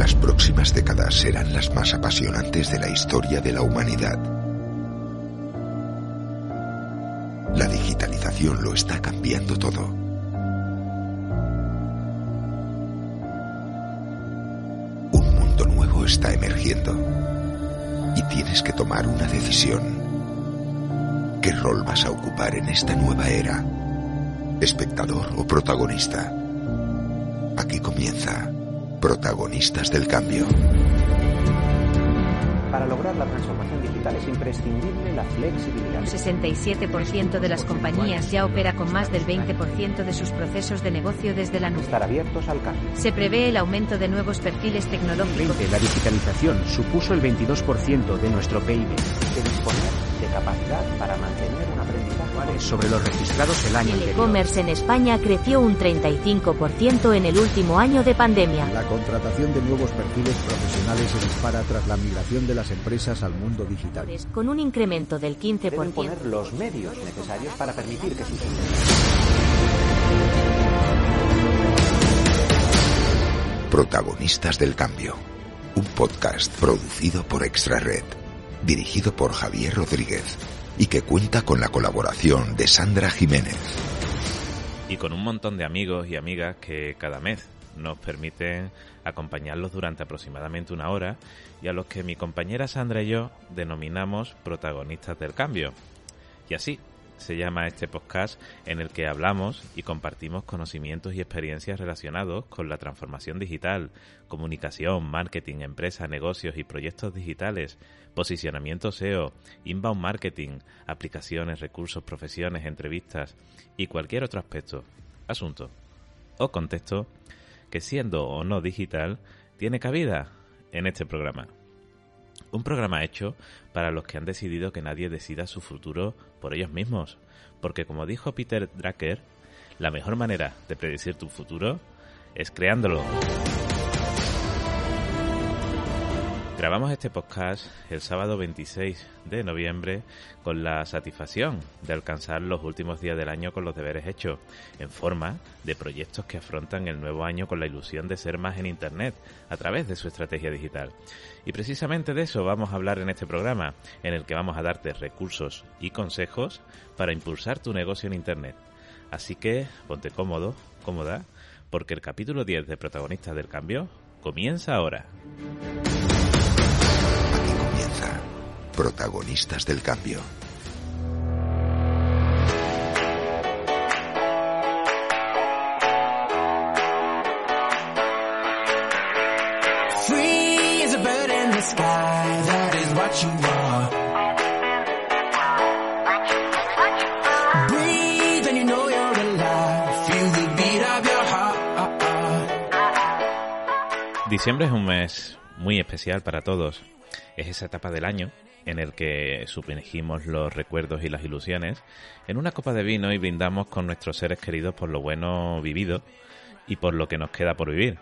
Las próximas décadas serán las más apasionantes de la historia de la humanidad. La digitalización lo está cambiando todo. Un mundo nuevo está emergiendo y tienes que tomar una decisión. ¿Qué rol vas a ocupar en esta nueva era? ¿Espectador o protagonista? Aquí comienza Protagonistas del Cambio. Para lograr la transformación digital es imprescindible la flexibilidad. El 67% de las compañías ya opera con más del 20% de sus procesos de negocio desde la nube. Estar abiertos al cambio. Se prevé el aumento de nuevos perfiles tecnológicos. La digitalización supuso el 22% de nuestro PIB. De disponer de capacidad para mantener sobre los registrados el año El e-commerce en España creció un 35% en el último año de pandemia. La contratación de nuevos perfiles profesionales se dispara tras la migración de las empresas al mundo digital. Con un incremento del 15%. Deben poner los medios necesarios para permitir que sus Protagonistas del Cambio. Un podcast producido por Extra Red, dirigido por Javier Rodríguez y que cuenta con la colaboración de Sandra Jiménez. Y con un montón de amigos y amigas que cada mes nos permiten acompañarlos durante aproximadamente una hora y a los que mi compañera Sandra y yo denominamos protagonistas del cambio. Y así, se llama este podcast en el que hablamos y compartimos conocimientos y experiencias relacionados con la transformación digital, comunicación, marketing, empresa, negocios y proyectos digitales, posicionamiento SEO, inbound marketing, aplicaciones, recursos, profesiones, entrevistas y cualquier otro aspecto, asunto o contexto que siendo o no digital tiene cabida en este programa. Un programa hecho para los que han decidido que nadie decida su futuro por ellos mismos. Porque como dijo Peter Drucker, la mejor manera de predecir tu futuro es creándolo. Grabamos este podcast el sábado 26 de noviembre con la satisfacción de alcanzar los últimos días del año con los deberes hechos, en forma de proyectos que afrontan el nuevo año con la ilusión de ser más en Internet a través de su estrategia digital. Y precisamente de eso vamos a hablar en este programa, en el que vamos a darte recursos y consejos para impulsar tu negocio en Internet. Así que ponte cómodo, cómoda, porque el capítulo 10 de Protagonistas del Cambio comienza ahora. Protagonistas del cambio. Diciembre es un mes muy especial para todos. Es esa etapa del año en el que sumergimos los recuerdos y las ilusiones en una copa de vino y brindamos con nuestros seres queridos por lo bueno vivido y por lo que nos queda por vivir.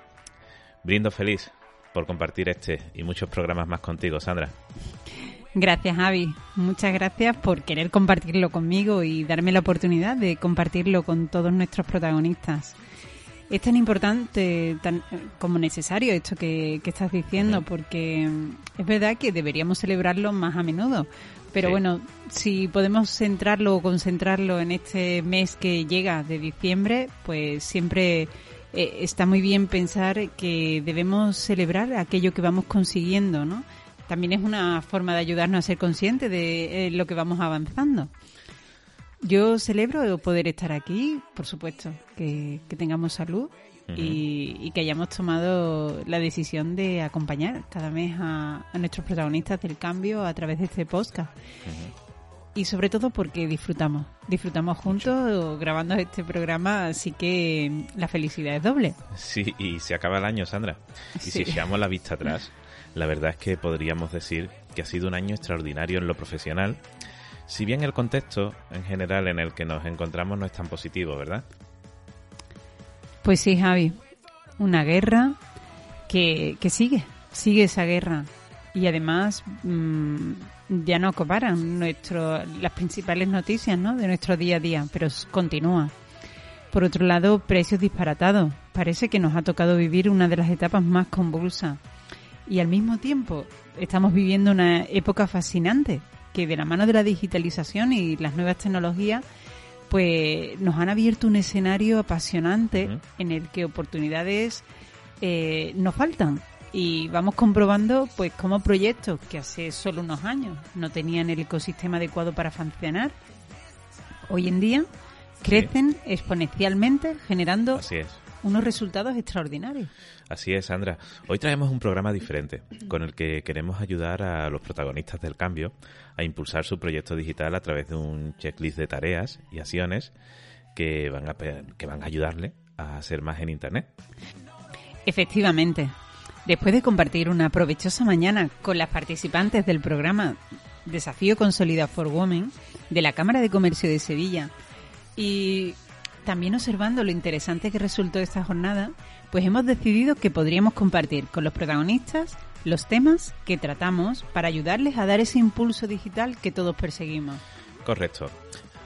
Brindo feliz por compartir este y muchos programas más contigo, Sandra. Gracias, Javi. Muchas gracias por querer compartirlo conmigo y darme la oportunidad de compartirlo con todos nuestros protagonistas. Es tan importante tan, como necesario esto que, estás diciendo, porque es verdad que deberíamos celebrarlo más a menudo. Pero bueno, si podemos centrarlo o concentrarlo en este mes que llega de diciembre, pues siempre eh, está muy bien pensar que debemos celebrar aquello que vamos consiguiendo, ¿no? También es una forma de ayudarnos a ser conscientes de eh, lo que vamos avanzando. Yo celebro poder estar aquí, por supuesto, que, tengamos salud y, que hayamos tomado la decisión de acompañar cada mes a, nuestros protagonistas del cambio a través de este podcast. y sobre todo porque disfrutamos. Disfrutamos juntos grabando este programa, así que la felicidad es doble. Sí, y se acaba el año, Sandra. Y si echamos la vista atrás, la verdad es que podríamos decir que ha sido un año extraordinario en lo profesional, si bien el contexto en general en el que nos encontramos no es tan positivo, ¿verdad? Pues sí, Javi. Una guerra que, que sigue, sigue esa guerra. Y además mm, ya no comparan nuestro, las principales noticias ¿no? de nuestro día a día, pero continúa. Por otro lado, precios disparatados. Parece que nos ha tocado vivir una de las etapas más convulsas. Y al mismo tiempo estamos viviendo una época fascinante que de la mano de la digitalización y las nuevas tecnologías pues nos han abierto un escenario apasionante en el que oportunidades eh, nos faltan y vamos comprobando pues cómo proyectos que hace solo unos años no tenían el ecosistema adecuado para funcionar hoy en día crecen exponencialmente generando Así es. unos resultados extraordinarios. Así es, Sandra. Hoy traemos un programa diferente con el que queremos ayudar a los protagonistas del cambio a impulsar su proyecto digital a través de un checklist de tareas y acciones que van a, que van a ayudarle a hacer más en Internet. Efectivamente. Después de compartir una provechosa mañana con las participantes del programa Desafío Consolida for Women de la Cámara de Comercio de Sevilla y también observando lo interesante que resultó esta jornada, pues hemos decidido que podríamos compartir con los protagonistas los temas que tratamos para ayudarles a dar ese impulso digital que todos perseguimos. Correcto.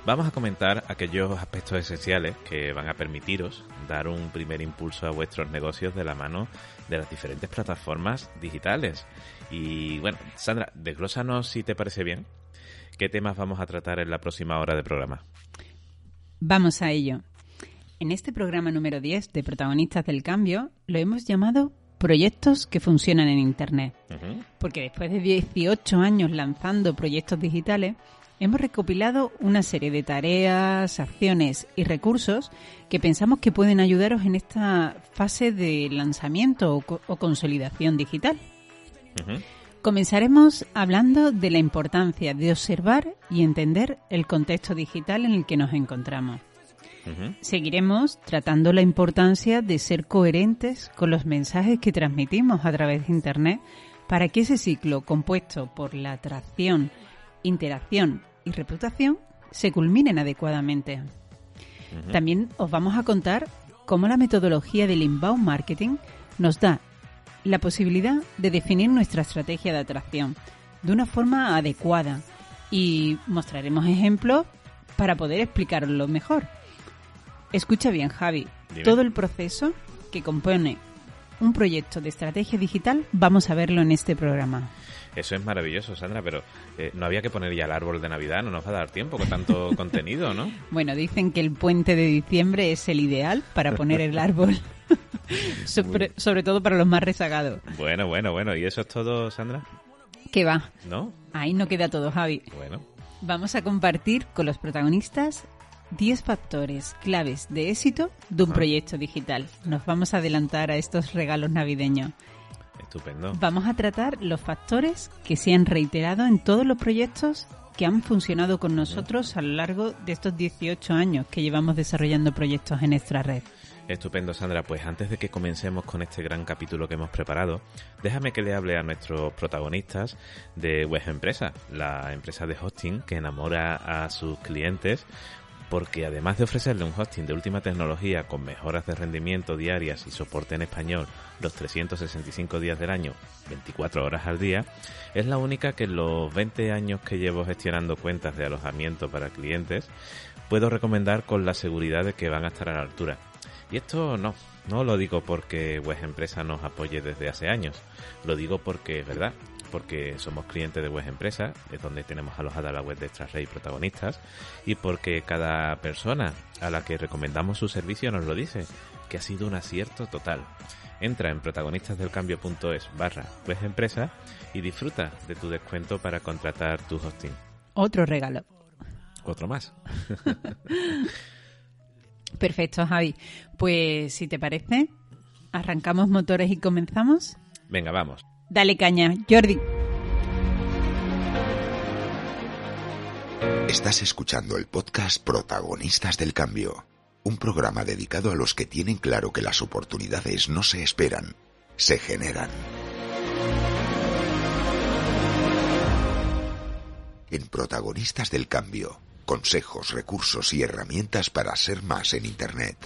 Vamos a comentar aquellos aspectos esenciales que van a permitiros dar un primer impulso a vuestros negocios de la mano de las diferentes plataformas digitales. Y bueno, Sandra, desglósanos si te parece bien. ¿Qué temas vamos a tratar en la próxima hora de programa? Vamos a ello. En este programa número 10 de Protagonistas del Cambio lo hemos llamado Proyectos que funcionan en Internet. Porque después de 18 años lanzando proyectos digitales, hemos recopilado una serie de tareas, acciones y recursos que pensamos que pueden ayudaros en esta fase de lanzamiento o, consolidación digital. Comenzaremos hablando de la importancia de observar y entender el contexto digital en el que nos encontramos. Seguiremos tratando la importancia de ser coherentes con los mensajes que transmitimos a través de Internet para que ese ciclo compuesto por la atracción, interacción y reputación se culminen adecuadamente. También os vamos a contar cómo la metodología del inbound marketing nos da la posibilidad de definir nuestra estrategia de atracción de una forma adecuada y mostraremos ejemplos para poder explicarlo mejor. Escucha bien, Javi. Todo el proceso que compone un proyecto de estrategia digital vamos a verlo en este programa. Eso es maravilloso, Sandra, pero eh, no había que poner ya el árbol de Navidad, no nos va a dar tiempo con tanto contenido, ¿no? Bueno, dicen que el puente de diciembre es el ideal para poner el árbol. sobre, sobre, todo para los más rezagados. Bueno, bueno, bueno. ¿Y eso es todo, Sandra? ¿Qué va? ¿No? Ahí no queda todo, Javi. Bueno. Vamos a compartir con los protagonistas 10 factores claves de éxito de un proyecto digital. Nos vamos a adelantar a estos regalos navideños. Estupendo. Vamos a tratar los factores que se han reiterado en todos los proyectos que han funcionado con nosotros a lo largo de estos 18 años que llevamos desarrollando proyectos en nuestra red. Estupendo, Sandra. Pues antes de que comencemos con este gran capítulo que hemos preparado, déjame que le hable a nuestros protagonistas de Web Empresa, la empresa de hosting que enamora a sus clientes porque además de ofrecerle un hosting de última tecnología con mejoras de rendimiento diarias y soporte en español los 365 días del año, 24 horas al día, es la única que en los 20 años que llevo gestionando cuentas de alojamiento para clientes puedo recomendar con la seguridad de que van a estar a la altura. Y esto no, no lo digo porque Web Empresa nos apoye desde hace años, lo digo porque es verdad, porque somos clientes de Web Empresa, es donde tenemos alojada la web de Extrarrey Protagonistas, y porque cada persona a la que recomendamos su servicio nos lo dice, que ha sido un acierto total. Entra en protagonistasdelcambio.es barra Web Empresa y disfruta de tu descuento para contratar tu hosting. Otro regalo. Otro más. Perfecto, Javi. Pues si te parece, arrancamos motores y comenzamos. Venga, vamos. Dale caña, Jordi. Estás escuchando el podcast Protagonistas del Cambio, un programa dedicado a los que tienen claro que las oportunidades no se esperan, se generan. En Protagonistas del Cambio, consejos, recursos y herramientas para ser más en Internet.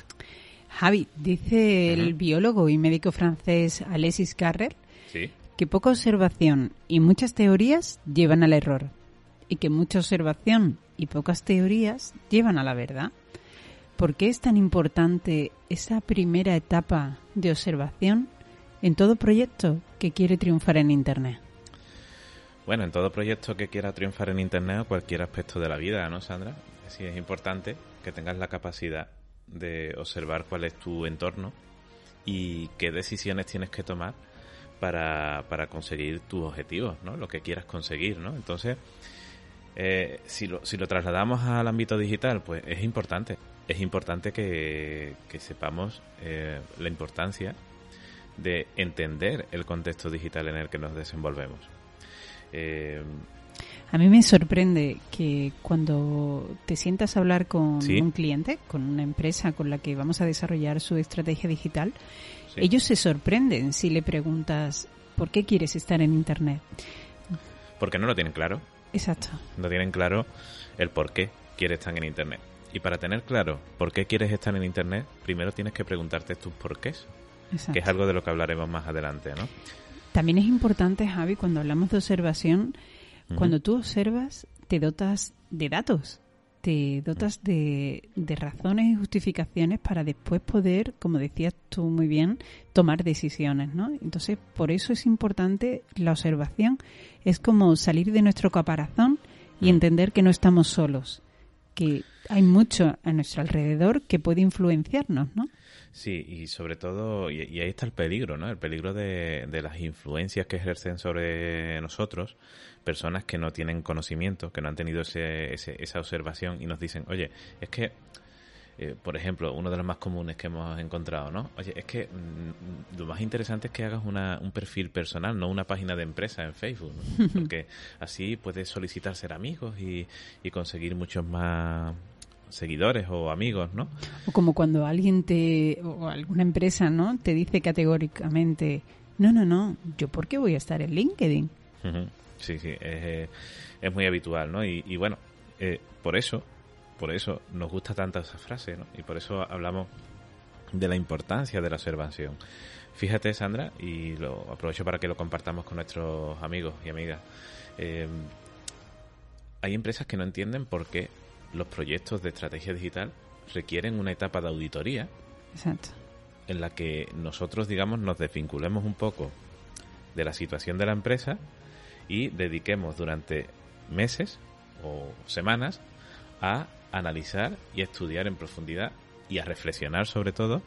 Javi, dice el biólogo y médico francés Alexis Carrel Sí. Que poca observación y muchas teorías llevan al error y que mucha observación y pocas teorías llevan a la verdad. ¿Por qué es tan importante esa primera etapa de observación en todo proyecto que quiere triunfar en Internet? Bueno, en todo proyecto que quiera triunfar en Internet o cualquier aspecto de la vida, ¿no, Sandra? Sí, es importante que tengas la capacidad de observar cuál es tu entorno y qué decisiones tienes que tomar para, para conseguir tus objetivos, ¿no? Lo que quieras conseguir, ¿no? Entonces, eh, si, lo, si lo trasladamos al ámbito digital, pues es importante. Es importante que, que sepamos eh, la importancia de entender el contexto digital en el que nos desenvolvemos. Eh, A mí me sorprende que cuando te sientas a hablar con Sí. un cliente, con una empresa con la que vamos a desarrollar su estrategia digital, sí. ellos se sorprenden si le preguntas ¿por qué quieres estar en Internet? Porque no lo tienen claro. Exacto. no tienen claro el por qué quieres estar en Internet. Y para tener claro por qué quieres estar en Internet, primero tienes que preguntarte tus porqués, exacto. que es algo de lo que hablaremos más adelante, ¿no? También es importante, Javi, cuando hablamos de observación, cuando tú observas, te dotas de datos, te dotas de, de razones y justificaciones para después poder, como decías tú muy bien, tomar decisiones, ¿no? Entonces, por eso es importante la observación. Es como salir de nuestro caparazón y Mm. entender que no estamos solos, que hay mucho a nuestro alrededor que puede influenciarnos, ¿no? Sí, y sobre todo, y, y ahí está el peligro, ¿no? El peligro de, de las influencias que ejercen sobre nosotros personas que no tienen conocimiento, que no han tenido ese, ese- esa observación y nos dicen, oye, es que, eh, por ejemplo, uno de los más comunes que hemos encontrado, ¿no? Oye, es que mm, lo más interesante es que hagas una, un perfil personal, no una página de empresa en Facebook, ¿no? Porque así puedes solicitar ser amigos y, y conseguir muchos más seguidores o amigos, ¿no? O como cuando alguien te, o alguna empresa, ¿no? Te dice categóricamente, no, no, no, yo por qué voy a estar en LinkedIn. Sí, sí, es, eh, es muy habitual, ¿no? Y, y bueno, eh, por eso, por eso nos gusta tanto esa frase, ¿no? Y por eso hablamos de la importancia de la observación. Fíjate, Sandra, y lo aprovecho para que lo compartamos con nuestros amigos y amigas. Eh, hay empresas que no entienden por qué los proyectos de estrategia digital requieren una etapa de auditoría Exacto. en la que nosotros, digamos, nos desvinculemos un poco de la situación de la empresa y dediquemos durante meses o semanas a analizar y estudiar en profundidad y a reflexionar sobre todo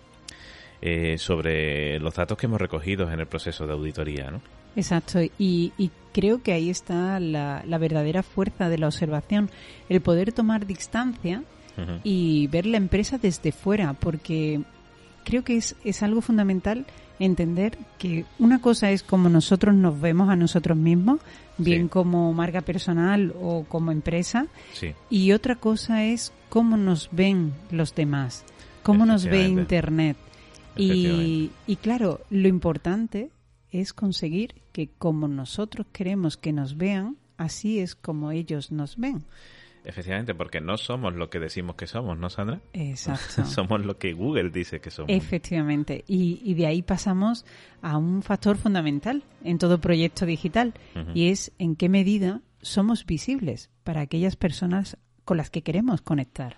eh, sobre los datos que hemos recogido en el proceso de auditoría, ¿no? Exacto, y, y creo que ahí está la, la verdadera fuerza de la observación, el poder tomar distancia y ver la empresa desde fuera, porque creo que es, es algo fundamental entender que una cosa es como nosotros nos vemos a nosotros mismos, bien Sí. como marca personal o como empresa, Sí, y otra cosa es cómo nos ven los demás, cómo nos ve. Internet. Y, y claro, lo importante es conseguir que como nosotros queremos que nos vean, así es como ellos nos ven. efectivamente, porque no somos lo que decimos que somos, ¿no, Sandra? Exacto. somos lo que Google dice que somos. Efectivamente. Y, y de ahí pasamos a un factor fundamental en todo proyecto digital y es en qué medida somos visibles para aquellas personas con las que queremos conectar.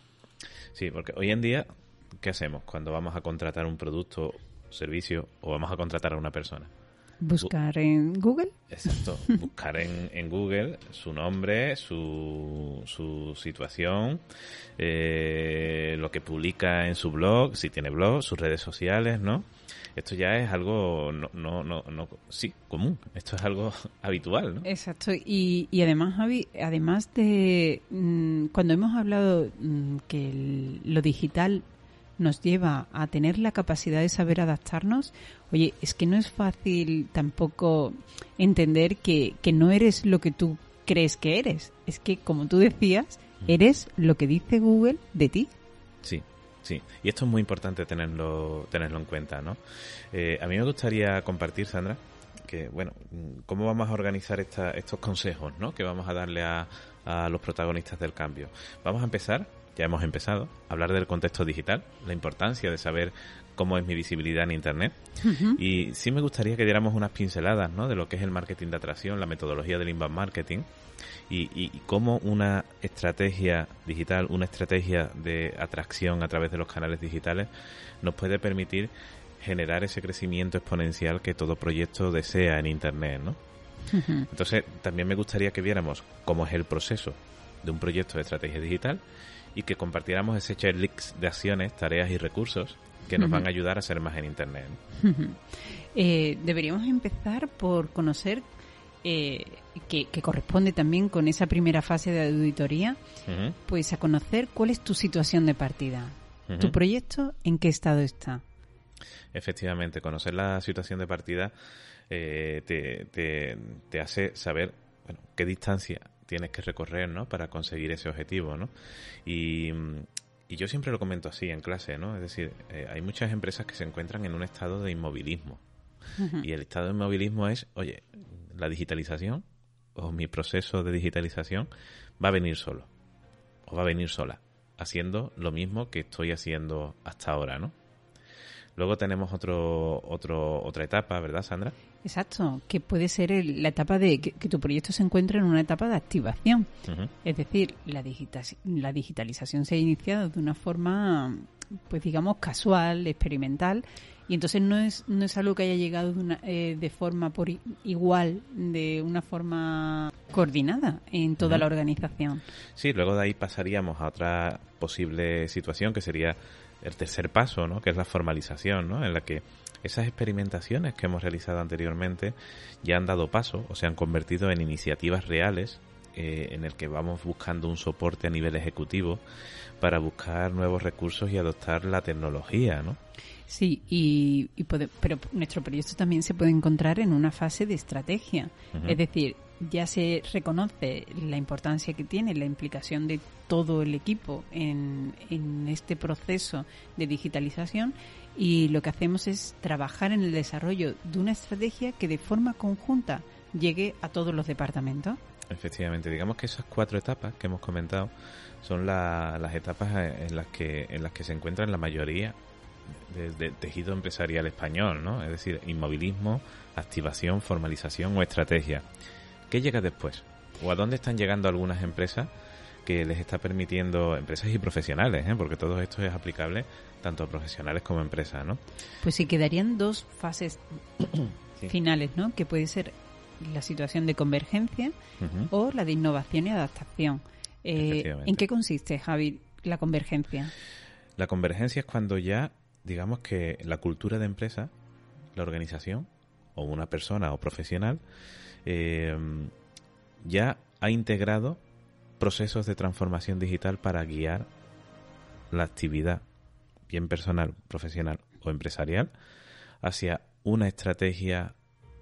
Sí, porque hoy en día, ¿qué hacemos cuando vamos a contratar un producto, servicio o vamos a contratar a una persona? Buscar en Google. Exacto, buscar en, en Google su nombre, su, su situación, eh, lo que publica en su blog, si tiene blog, sus redes sociales, ¿no? Esto ya es algo, no, no, no, no sí, común, esto es algo habitual, ¿no? Exacto. Y, y además, Javi, además de mm, cuando hemos hablado mm, que el- lo digital nos lleva a tener la capacidad de saber adaptarnos, oye, es que no es fácil tampoco entender que, que no eres lo que tú crees que eres. Es que, como tú decías, Eres lo que dice Google de ti. Sí, sí. Y esto es muy importante tenerlo, tenerlo en cuenta, ¿no? Eh, a mí me gustaría compartir, Sandra, que, bueno, cómo vamos a organizar esta, estos consejos, ¿no? Que vamos a darle a, a los protagonistas del cambio. Vamos a empezar, ya hemos empezado, a hablar del contexto digital, la importancia de saber cómo es mi visibilidad en Internet. Y sí me gustaría que diéramos unas pinceladas ¿no? de lo que es el marketing de atracción, la metodología del inbound marketing y, y, cómo una estrategia digital, una estrategia de atracción a través de los canales digitales nos puede permitir generar ese crecimiento exponencial que todo proyecto desea en Internet, ¿no? Entonces, también me gustaría que viéramos cómo es el proceso de un proyecto de estrategia digital y que compartiéramos ese checklist de acciones, tareas y recursos que nos van a ayudar a ser más en Internet. eh, deberíamos empezar por conocer eh, que, que, corresponde también con esa primera fase de auditoría, pues a conocer cuál es tu situación de partida. ¿Tu proyecto en qué estado está? Efectivamente, conocer la situación de partida eh, te, te, te, hace saber bueno, qué distancia tienes que recorrer ¿no? para conseguir ese objetivo. ¿no? Y, y yo siempre lo comento así en clase, ¿no? Es decir, eh, hay muchas empresas que se encuentran en un estado de inmovilismo. Uh -huh. Y el estado de inmovilismo es, oye, la digitalización o mi proceso de digitalización va a venir solo o va a venir sola, haciendo lo mismo que estoy haciendo hasta ahora, ¿no? Luego tenemos otro, otro, otra etapa, ¿verdad, Sandra? Exacto, que puede ser el, la etapa de que, que, tu proyecto se encuentre en una etapa de activación. Uh -huh. Es decir, la, digita la digitalización se ha iniciado de una forma, pues digamos, casual, experimental, y entonces no es, no es algo que haya llegado de, una, eh, de forma por igual, de una forma coordinada en toda uh -huh. la organización. Sí, luego de ahí pasaríamos a otra posible situación que sería el tercer paso, ¿no? que es la formalización, ¿no? en la que esas experimentaciones que hemos realizado anteriormente ya han dado paso o se han convertido en iniciativas reales eh, en el que vamos buscando un soporte a nivel ejecutivo para buscar nuevos recursos y adoptar la tecnología, ¿no? Sí, y, y puede, pero nuestro proyecto también se puede encontrar en una fase de estrategia. Uh -huh. Es decir, ya se reconoce la importancia que tiene la implicación de todo el equipo en, en este proceso de digitalización y lo que hacemos es trabajar en el desarrollo de una estrategia que de forma conjunta llegue a todos los departamentos. Efectivamente, digamos que esas cuatro etapas que hemos comentado son la, las etapas en las que en las que se encuentran la mayoría del de tejido empresarial español, ¿no? Es decir, inmovilismo, activación, formalización o estrategia. ¿Qué llega después? ¿O a dónde están llegando algunas empresas que les está permitiendo, empresas y profesionales, ¿eh? porque todo esto es aplicable tanto a profesionales como a empresas, ¿no? Pues sí, quedarían dos fases sí. finales, ¿no? Que puede ser la situación de convergencia uh -huh. o la de innovación y adaptación. Eh, ¿En qué consiste, Javi, la convergencia? La convergencia es cuando ya, digamos que la cultura de empresa, la organización, o una persona o profesional, eh, ya ha integrado procesos de transformación digital para guiar la actividad, bien personal, profesional o empresarial, hacia una estrategia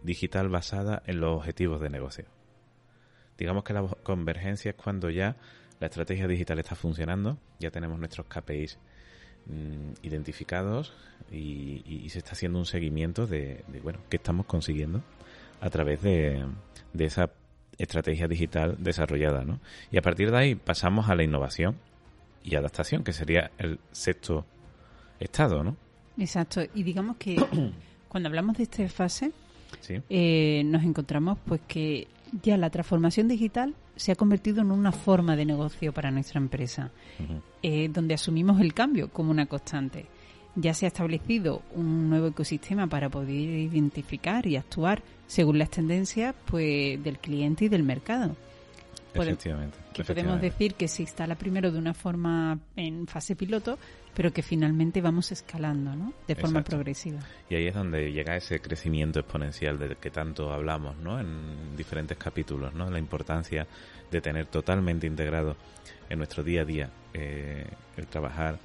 digital basada en los objetivos de negocio. Digamos que la convergencia es cuando ya la estrategia digital está funcionando, ya tenemos nuestros KPIs mmm, identificados y, y, se está haciendo un seguimiento de, de, bueno, qué estamos consiguiendo a través de, de esa estrategia digital desarrollada, ¿no? Y a partir de ahí pasamos a la innovación y adaptación, que sería el sexto estado, ¿no? Exacto. Y digamos que cuando hablamos de esta fase, sí. eh, nos encontramos pues que ya la transformación digital se ha convertido en una forma de negocio para nuestra empresa, uh -huh. eh, donde asumimos el cambio como una constante. Ya se ha establecido un nuevo ecosistema para poder identificar y actuar según las tendencias pues, del cliente y del mercado. Efectivamente. Que efectivamente. podemos decir que se instala primero de una forma en fase piloto, pero que finalmente vamos escalando, ¿no? De forma Exacto. progresiva. Y ahí es donde llega ese crecimiento exponencial del que tanto hablamos, ¿no? En diferentes capítulos, ¿no? La importancia de tener totalmente integrado en nuestro día a día eh, el trabajar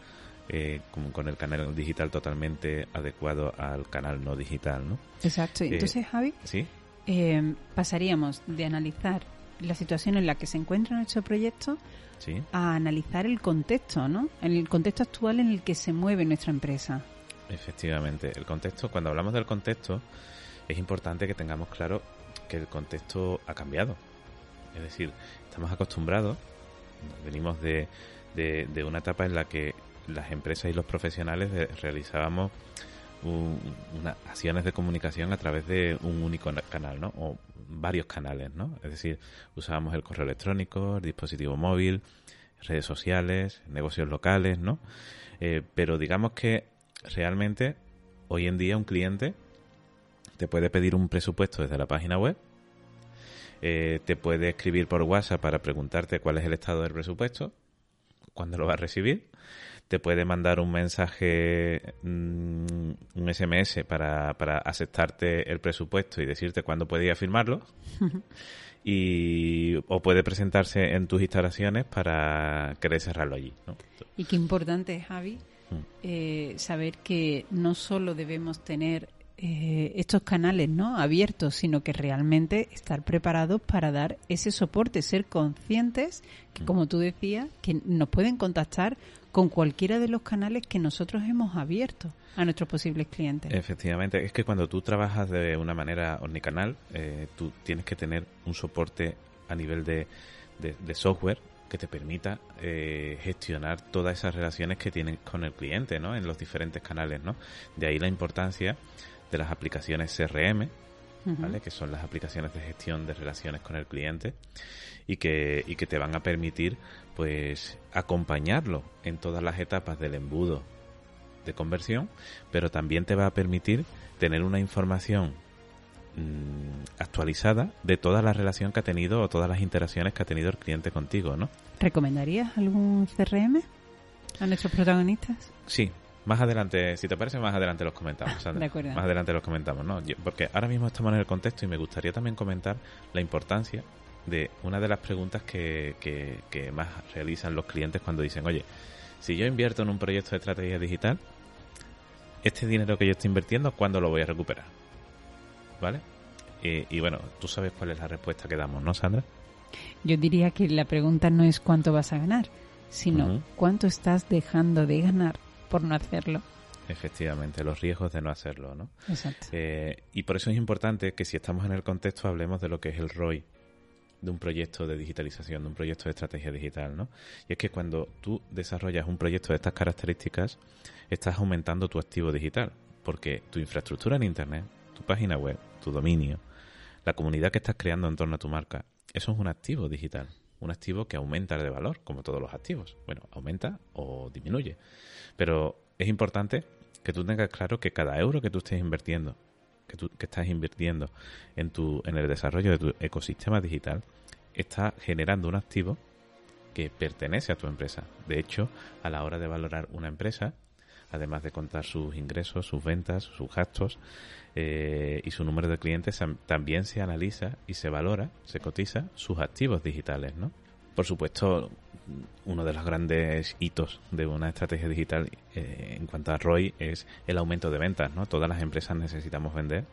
eh, con, con, el canal digital totalmente adecuado al canal no digital, ¿no? Exacto. Entonces, eh, Javi, ¿sí? eh, pasaríamos de analizar la situación en la que se encuentra nuestro proyecto Sí. a analizar el contexto, ¿no? El contexto actual en el que se mueve nuestra empresa. Efectivamente, el contexto, cuando hablamos del contexto, es importante que tengamos claro que el contexto ha cambiado. Es decir, estamos acostumbrados, venimos de, de, de una etapa en la que las empresas y los profesionales de- realizábamos un- unas acciones de comunicación a través de un único na- canal, ¿no? O varios canales, ¿no? Es decir, usábamos el correo electrónico, el dispositivo móvil, redes sociales, negocios locales, ¿no? Eh, pero digamos que realmente hoy en día un cliente te puede pedir un presupuesto desde la página web, eh, te puede escribir por WhatsApp para preguntarte cuál es el estado del presupuesto, cuándo lo va a recibir, te puede mandar un mensaje, mm, un SMS para, para aceptarte el presupuesto y decirte cuándo puede ir a firmarlo. y o puede presentarse en tus instalaciones para querer cerrarlo allí. ¿no? Y qué importante, Javi, Mm. eh, saber que no solo debemos tener eh, estos canales no abiertos, sino que realmente estar preparados para dar ese soporte, ser conscientes que, Mm. como tú decías, que nos pueden contactar con cualquiera de los canales que nosotros hemos abierto a nuestros posibles clientes. Efectivamente, es que cuando tú trabajas de una manera omnicanal, eh, tú tienes que tener un soporte a nivel de, de- de software que te permita eh, gestionar todas esas relaciones que tienes con el cliente, ¿no? En los diferentes canales, ¿no? De ahí la importancia de las aplicaciones CRM. ¿vale? Que son las aplicaciones de gestión de relaciones con el cliente y que, y que te van a permitir, pues, acompañarlo en todas las etapas del embudo de conversión, pero también te va a permitir tener una información mm, actualizada de toda la relación que ha tenido o todas las interacciones que ha tenido el cliente contigo, ¿no? ¿Recomendarías algún CRM a nuestros protagonistas? Sí, más adelante, si te parece, más adelante los comentamos. Sandra. De acuerdo. Más adelante los comentamos, ¿no? Yo- porque ahora mismo estamos en el contexto y me gustaría también comentar la importancia de una de las preguntas que, que, que más realizan los clientes cuando dicen, oye, si yo invierto en un proyecto de estrategia digital, este dinero que yo estoy invirtiendo, ¿cuándo lo voy a recuperar? ¿Vale? Y, y bueno, tú sabes cuál es la respuesta que damos, ¿no, Sandra? Yo diría que la pregunta no es cuánto vas a ganar, sino cuánto estás dejando de ganar por no hacerlo. Efectivamente, los riesgos de no hacerlo, ¿no? Exacto. Eh, y por eso es importante que si estamos en el contexto hablemos de lo que es el ROI de un proyecto de digitalización, de un proyecto de estrategia digital, ¿no? Y es que cuando tú desarrollas un proyecto de estas características, estás aumentando tu activo digital, porque tu infraestructura en Internet, tu página web, tu dominio, la comunidad que estás creando en torno a tu marca, eso es un activo digital, un activo que aumenta de valor, como todos los activos. Bueno, aumenta o disminuye. Pero es importante que tú tengas claro que cada euro que tú estés invirtiendo, que tú que estás invirtiendo en tu en el desarrollo de tu ecosistema digital, está generando un activo que pertenece a tu empresa. De hecho, a la hora de valorar una empresa, además de contar sus ingresos, sus ventas, sus gastos eh, y su número de clientes, tam- también se analiza y se valora, se cotiza sus activos digitales, ¿no? Por supuesto, uno de los grandes hitos de una estrategia digital eh, en cuanto a ROI es el aumento de ventas, ¿no? Todas las empresas necesitamos vender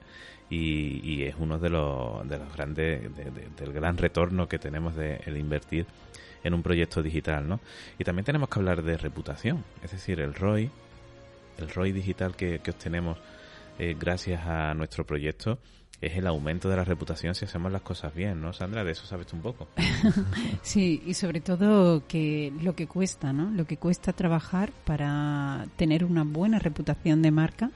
y, es uno de los, de los grandes, de- de- del gran retorno que tenemos de invertir en un proyecto digital, ¿no? Y también tenemos que hablar de reputación, es decir, el ROI, el ROI digital que, que obtenemos eh, gracias a nuestro proyecto es el aumento de la reputación si hacemos las cosas bien, ¿no, Sandra? De eso sabes tú un poco. Sí, y sobre todo que lo que cuesta, ¿no? Lo que cuesta trabajar para tener una buena reputación de marca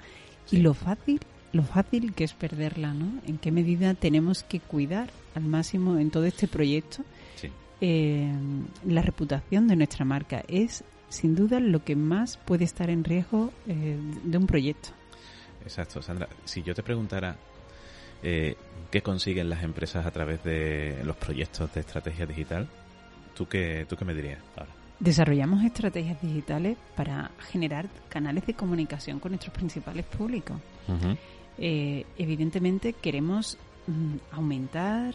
y lo fácil, lo fácil que es perderla, ¿no? En qué medida tenemos que cuidar al máximo en todo este proyecto Sí. eh, la reputación de nuestra marca es sin duda lo que más puede estar en riesgo eh, de un proyecto. Exacto, Sandra. Si yo te preguntara eh, qué consiguen las empresas a través de los proyectos de estrategia digital, ¿tú qué, tú qué me dirías ahora? Desarrollamos estrategias digitales para generar canales de comunicación con nuestros principales públicos. Eh, evidentemente queremos mm, aumentar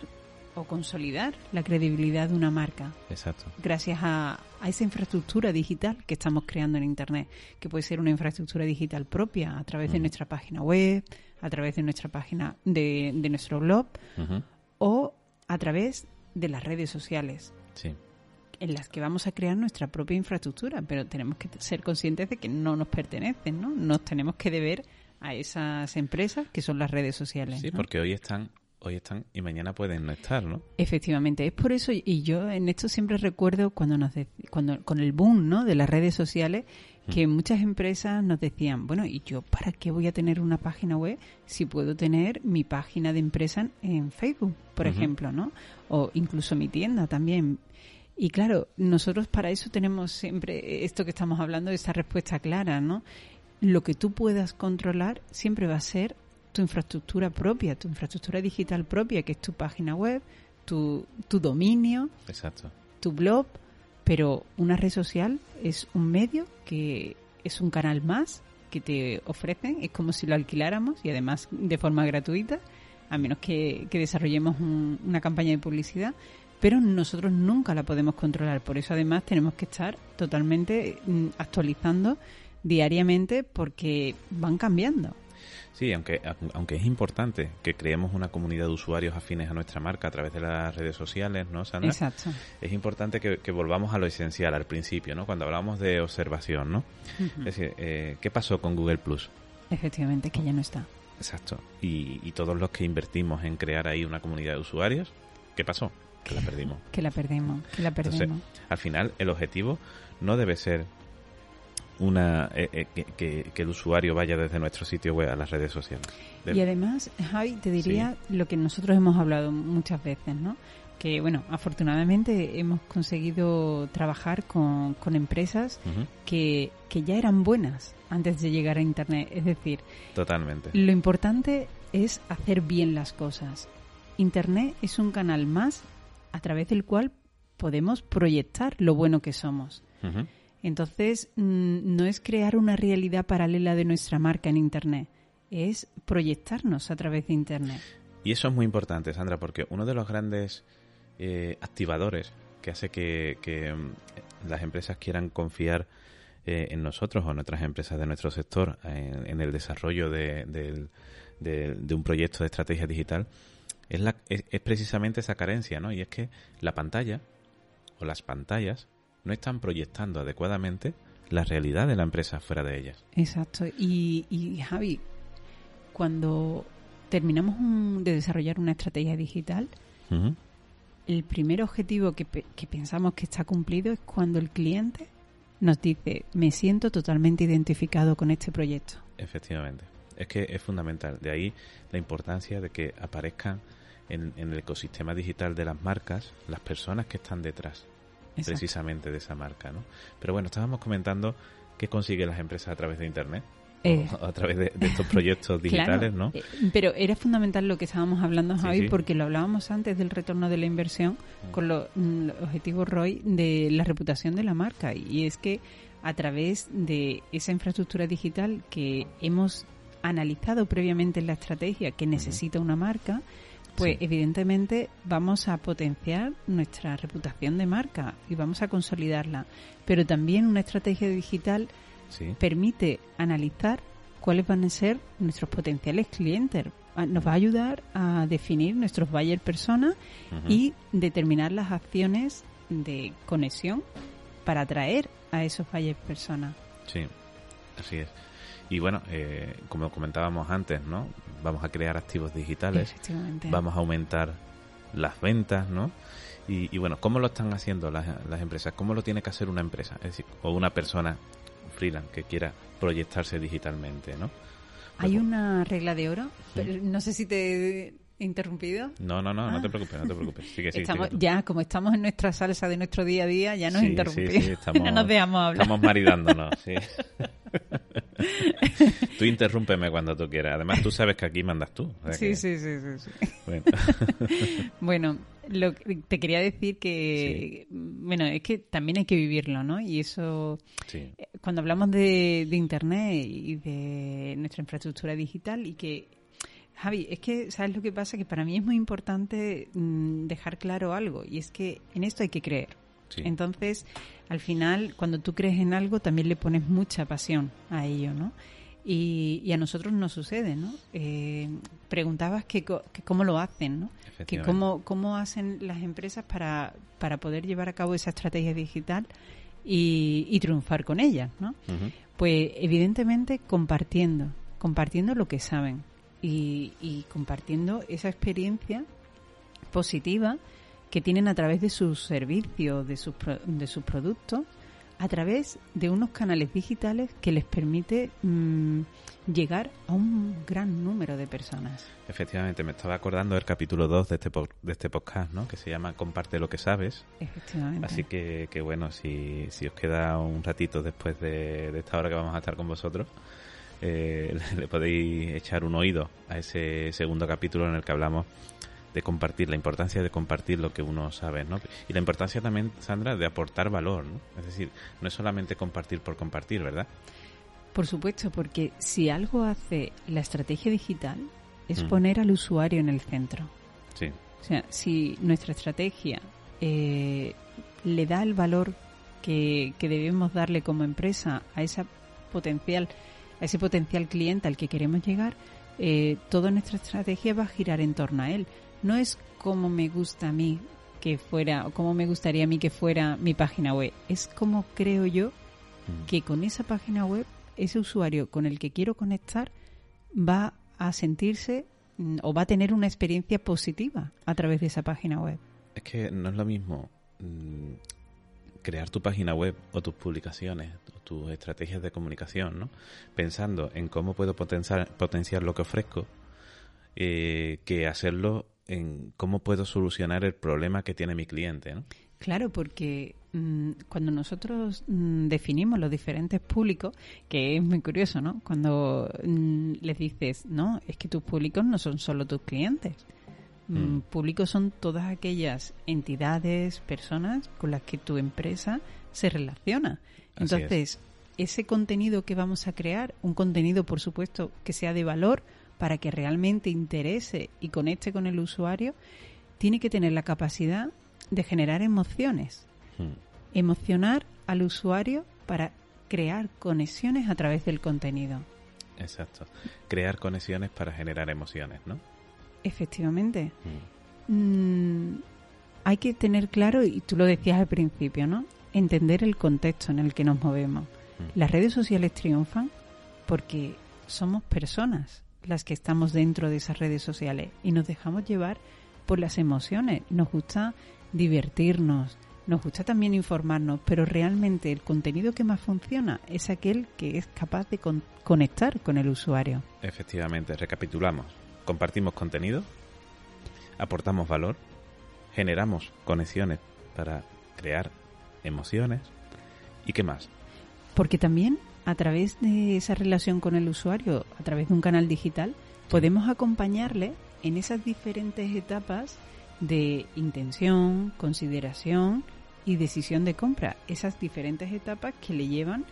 o consolidar la credibilidad de una marca Exacto. gracias a, a esa infraestructura digital que estamos creando en Internet, que puede ser una infraestructura digital propia a través de nuestra página web, a través de nuestra página de, de nuestro blog o a través de las redes sociales. Sí. En las que vamos a crear nuestra propia infraestructura, pero tenemos que ser conscientes de que no nos pertenecen, ¿no? Nos tenemos que deber a esas empresas que son las redes sociales. Sí, ¿no? porque hoy están hoy están y mañana pueden no estar, ¿no? Efectivamente, es por eso y yo en esto siempre recuerdo cuando nos de- cuando con el boom, ¿no? de las redes sociales que muchas empresas nos decían, bueno, ¿y yo para qué voy a tener una página web si puedo tener mi página de empresa en, Facebook, por ejemplo, ¿no? O incluso mi tienda también. Y claro, nosotros para eso tenemos siempre esto que estamos hablando, esta respuesta clara, ¿no? Lo que tú puedas controlar siempre va a ser tu infraestructura propia, tu infraestructura digital propia, que es tu página web, tu, tu dominio, Exacto. tu blog, pero una red social es un medio que es un canal más que te ofrecen, es como si lo alquiláramos y además de forma gratuita, a menos que, que desarrollemos un- una campaña de publicidad, pero nosotros nunca la podemos controlar, por eso además tenemos que estar totalmente mm, actualizando diariamente porque van cambiando. Sí, aunque, aunque es importante que creemos una comunidad de usuarios afines a nuestra marca a través de las redes sociales, ¿no, Sandra? Exacto. Es importante que, que volvamos a lo esencial al principio, ¿no? Cuando hablamos de observación, ¿no? Es decir, eh, ¿qué pasó con Google Plus? Efectivamente, que ya no está. Exacto. Y, y todos los que invertimos en crear ahí una comunidad de usuarios, ¿qué pasó? Que la perdimos. Que la perdemos, que la Entonces, perdemos. al final, el objetivo no debe ser una eh, eh, que, el usuario vaya desde nuestro sitio web a las redes sociales. Y además, Javi, te diría lo que nosotros hemos hablado muchas veces, ¿no? Que, bueno, afortunadamente hemos conseguido trabajar con, con empresas que, que ya eran buenas antes de llegar a Internet. Es decir, Totalmente. lo importante es hacer bien las cosas. Internet es un canal más a través del cual podemos proyectar lo bueno que somos. Ujú. Entonces, mm, no es crear una realidad paralela de nuestra marca en Internet, es proyectarnos a través de Internet. Y eso es muy importante, Sandra, porque uno de los grandes eh, activadores que hace que, mm, las empresas quieran confiar eh, en nosotros o en otras empresas de nuestro sector en, el desarrollo de, de- un proyecto de estrategia digital es, la, es precisamente esa carencia, ¿no? Y es que la pantalla o las pantallas no están proyectando adecuadamente la realidad de la empresa fuera de ellas. Exacto. Y, y Javi, cuando terminamos un- de desarrollar una estrategia digital, el primer objetivo que, que pensamos que está cumplido es cuando el cliente nos dice, me siento totalmente identificado con este proyecto. Efectivamente. Es que es fundamental. De ahí la importancia de que aparezcan en, en el ecosistema digital de las marcas las personas que están detrás Exacto. precisamente de esa marca, ¿no? Pero bueno, estábamos comentando qué consiguen las empresas a través de Internet. Eh, a través de, de estos proyectos digitales, Claro, ¿no? eh, Pero era fundamental lo que estábamos hablando, Sí, sí. porque lo hablábamos antes del retorno de la inversión con los, mm, objetivos ROI de la reputación de la marca. Y es que a través de esa infraestructura digital que hemos analizado previamente en la estrategia que necesita una marca, pues Sí. evidentemente vamos a potenciar nuestra reputación de marca y vamos a consolidarla. Pero también una estrategia digital Sí. permite analizar cuáles van a ser nuestros potenciales clientes. Ah, Nos va a ayudar a definir nuestros buyer personas Ujú. y determinar las acciones de conexión para atraer a esos buyer personas. Sí, así es. Y bueno, eh, como comentábamos antes, ¿no? Vamos a crear activos digitales. Vamos a aumentar las ventas, ¿no? Y, y bueno, ¿cómo lo están haciendo las, las empresas? ¿Cómo lo tiene que hacer una empresa? Es decir, o una persona freelance que quiera proyectarse digitalmente, ¿no? Hay Luego- una regla de oro. pero no sé si te he interrumpido. No, no, no, no te Ah. preocupes, no te preocupes. Sigue, sigue, estamos, sigue tú. ya, como estamos en nuestra salsa de nuestro día a día, ya nos Sí, sí, interrumpimos. sí, estamos- no nos dejamos hablar. Estamos maridándonos, sí. tú interrúmpeme cuando tú quieras. Además, tú sabes que aquí mandas tú. o sea Sí, que- sí, sí, sí, sí. bueno. Bueno, lo que- te quería decir que, bueno, es que también hay que vivirlo, ¿no? Y eso, Sí. eh, cuando hablamos de, de Internet y de nuestra infraestructura digital y que, Javi, es que, ¿sabes lo que pasa? Que para mí es muy importante mm, dejar claro algo y es que en esto hay que creer. Sí. Entonces, al final, cuando tú crees en algo, también le pones mucha pasión a ello, ¿no? Y, a nosotros nos sucede, ¿no? Eh, preguntabas que, cómo lo hacen, ¿no? Que cómo, cómo hacen las empresas para, para poder llevar a cabo esa estrategia digital y, triunfar con ella, ¿no? Pues evidentemente compartiendo, compartiendo lo que saben y, y compartiendo esa experiencia positiva que tienen a través de sus servicios, de sus, de sus productos, a través de unos canales digitales que les permite mm, llegar a un gran número de personas. Efectivamente, me estaba acordando del capítulo 2 de este, de este podcast, ¿no? que se llama Comparte lo que sabes. Efectivamente. Así que, que bueno, si, si os queda un ratito después de, esta hora que vamos a estar con vosotros, eh, le podéis echar un oído a ese segundo capítulo en el que hablamos de compartir, la importancia de compartir lo que uno sabe, ¿no? Y la importancia también, Sandra, de aportar valor, ¿no? Es decir, no es solamente compartir por compartir, ¿verdad? Por supuesto, porque si algo hace la estrategia digital es mm. poner al usuario en el centro. Sí. O sea, si nuestra estrategia eh, le da el valor que, que debemos darle como empresa a esa potencial, a ese potencial cliente al que queremos llegar, eh, toda nuestra estrategia va a girar en torno a él no es como me gusta a mí que fuera, o como me gustaría a mí que fuera mi página web, es como creo yo mm. que con esa página web, ese usuario con el que quiero conectar va a sentirse mm, o va a tener una experiencia positiva a través de esa página web. Es que no es lo mismo mm, crear tu página web o tus publicaciones, tus estrategias de comunicación, ¿no? Pensando en cómo puedo potenciar, potenciar lo que ofrezco, eh, que hacerlo en cómo puedo solucionar el problema que tiene mi cliente. ¿no? Claro, porque mm, cuando nosotros mm, definimos los diferentes públicos, que es muy curioso, ¿no? Cuando mm, les dices, no, es que tus públicos no son solo tus clientes. Públicos son todas aquellas entidades, personas con las que tu empresa se relaciona. Entonces, ese contenido que vamos a crear, un contenido, por supuesto, que sea de valor, para que realmente interese y conecte con el usuario, tiene que tener la capacidad de generar emociones. Hmm. Emocionar al usuario para crear conexiones a través del contenido. Exacto. Crear conexiones para generar emociones, ¿no? Efectivamente. Hmm. Mm, hay que tener claro, y tú lo decías al principio, ¿no? Entender el contexto en el que nos movemos. Hmm. Las redes sociales triunfan porque somos personas las que estamos dentro de esas redes sociales y nos dejamos llevar por las emociones. Nos gusta divertirnos, nos gusta también informarnos, pero realmente el contenido que más funciona es aquel que es capaz de conectar con el usuario. Efectivamente, recapitulamos. Compartimos contenido, aportamos valor, generamos conexiones para crear emociones y qué más. Porque también a través de esa relación con el usuario, a través de un canal digital, podemos acompañarle en esas diferentes etapas de intención, consideración y decisión de compra. Esas diferentes etapas que le llevan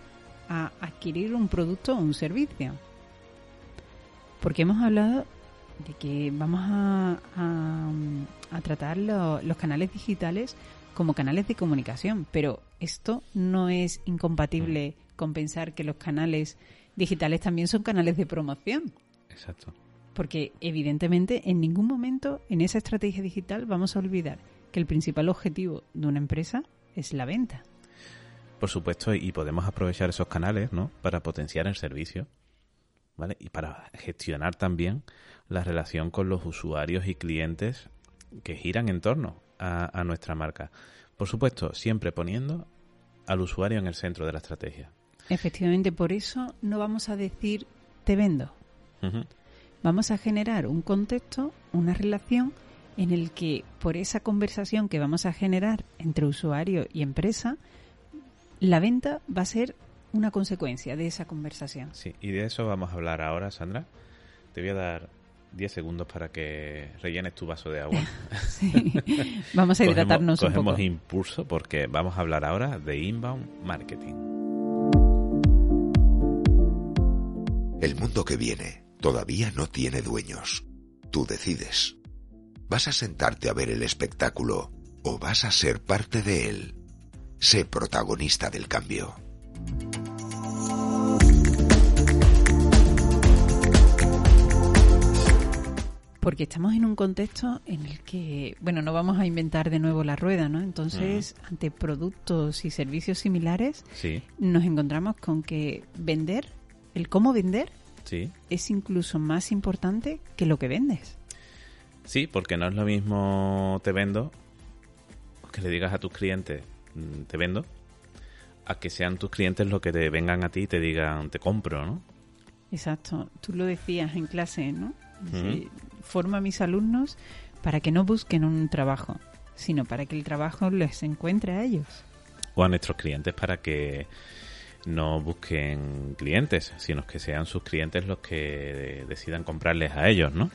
a adquirir un producto o un servicio. Porque hemos hablado de que vamos a, tratar los canales digitales como canales de comunicación, pero esto no es incompatible compensar que los canales digitales también son canales de promoción. Exacto. Porque evidentemente en ningún momento en esa estrategia digital vamos a olvidar que el principal objetivo de una empresa es la venta. Por supuesto, y podemos aprovechar esos canales, ¿no? Para potenciar el servicio, ¿vale? Y para gestionar también la relación con los usuarios y clientes que giran en torno a, a nuestra marca. Por supuesto, siempre poniendo al usuario en el centro de la estrategia. Efectivamente, por eso no vamos a decir te vendo. Vamos a generar un contexto, una relación en el que por esa conversación que vamos a generar entre usuario y empresa, la venta va a ser una consecuencia de esa conversación. Sí, y de eso vamos a hablar ahora, Sandra. Te voy a dar 10 segundos para que rellenes tu vaso de agua. sí. Vamos a hidratarnos un poco. Cogemos impulso porque vamos a hablar ahora de inbound marketing. El mundo que viene todavía no tiene dueños. Tú decides. ¿Vas a sentarte a ver el espectáculo o vas a ser parte de él? Sé protagonista del cambio. porque estamos en un contexto en el que, bueno, no vamos a inventar de nuevo la rueda, ¿no? Entonces, mm. ante productos y servicios similares, sí. nos encontramos con que vender el cómo vender, sí. es incluso más importante que lo que vendes. Sí, porque no es lo mismo te vendo que le digas a tus clientes mm, te vendo a que sean tus clientes los que te vengan a ti y te digan te compro, ¿no? Exacto. Tú lo decías en clase, ¿no? Forma a mis alumnos para que no busquen un trabajo, sino para que el trabajo les encuentre a ellos. O a nuestros clientes para que no busquen clientes, sino que sean sus clientes los que decidan comprarles a ellos, ¿no?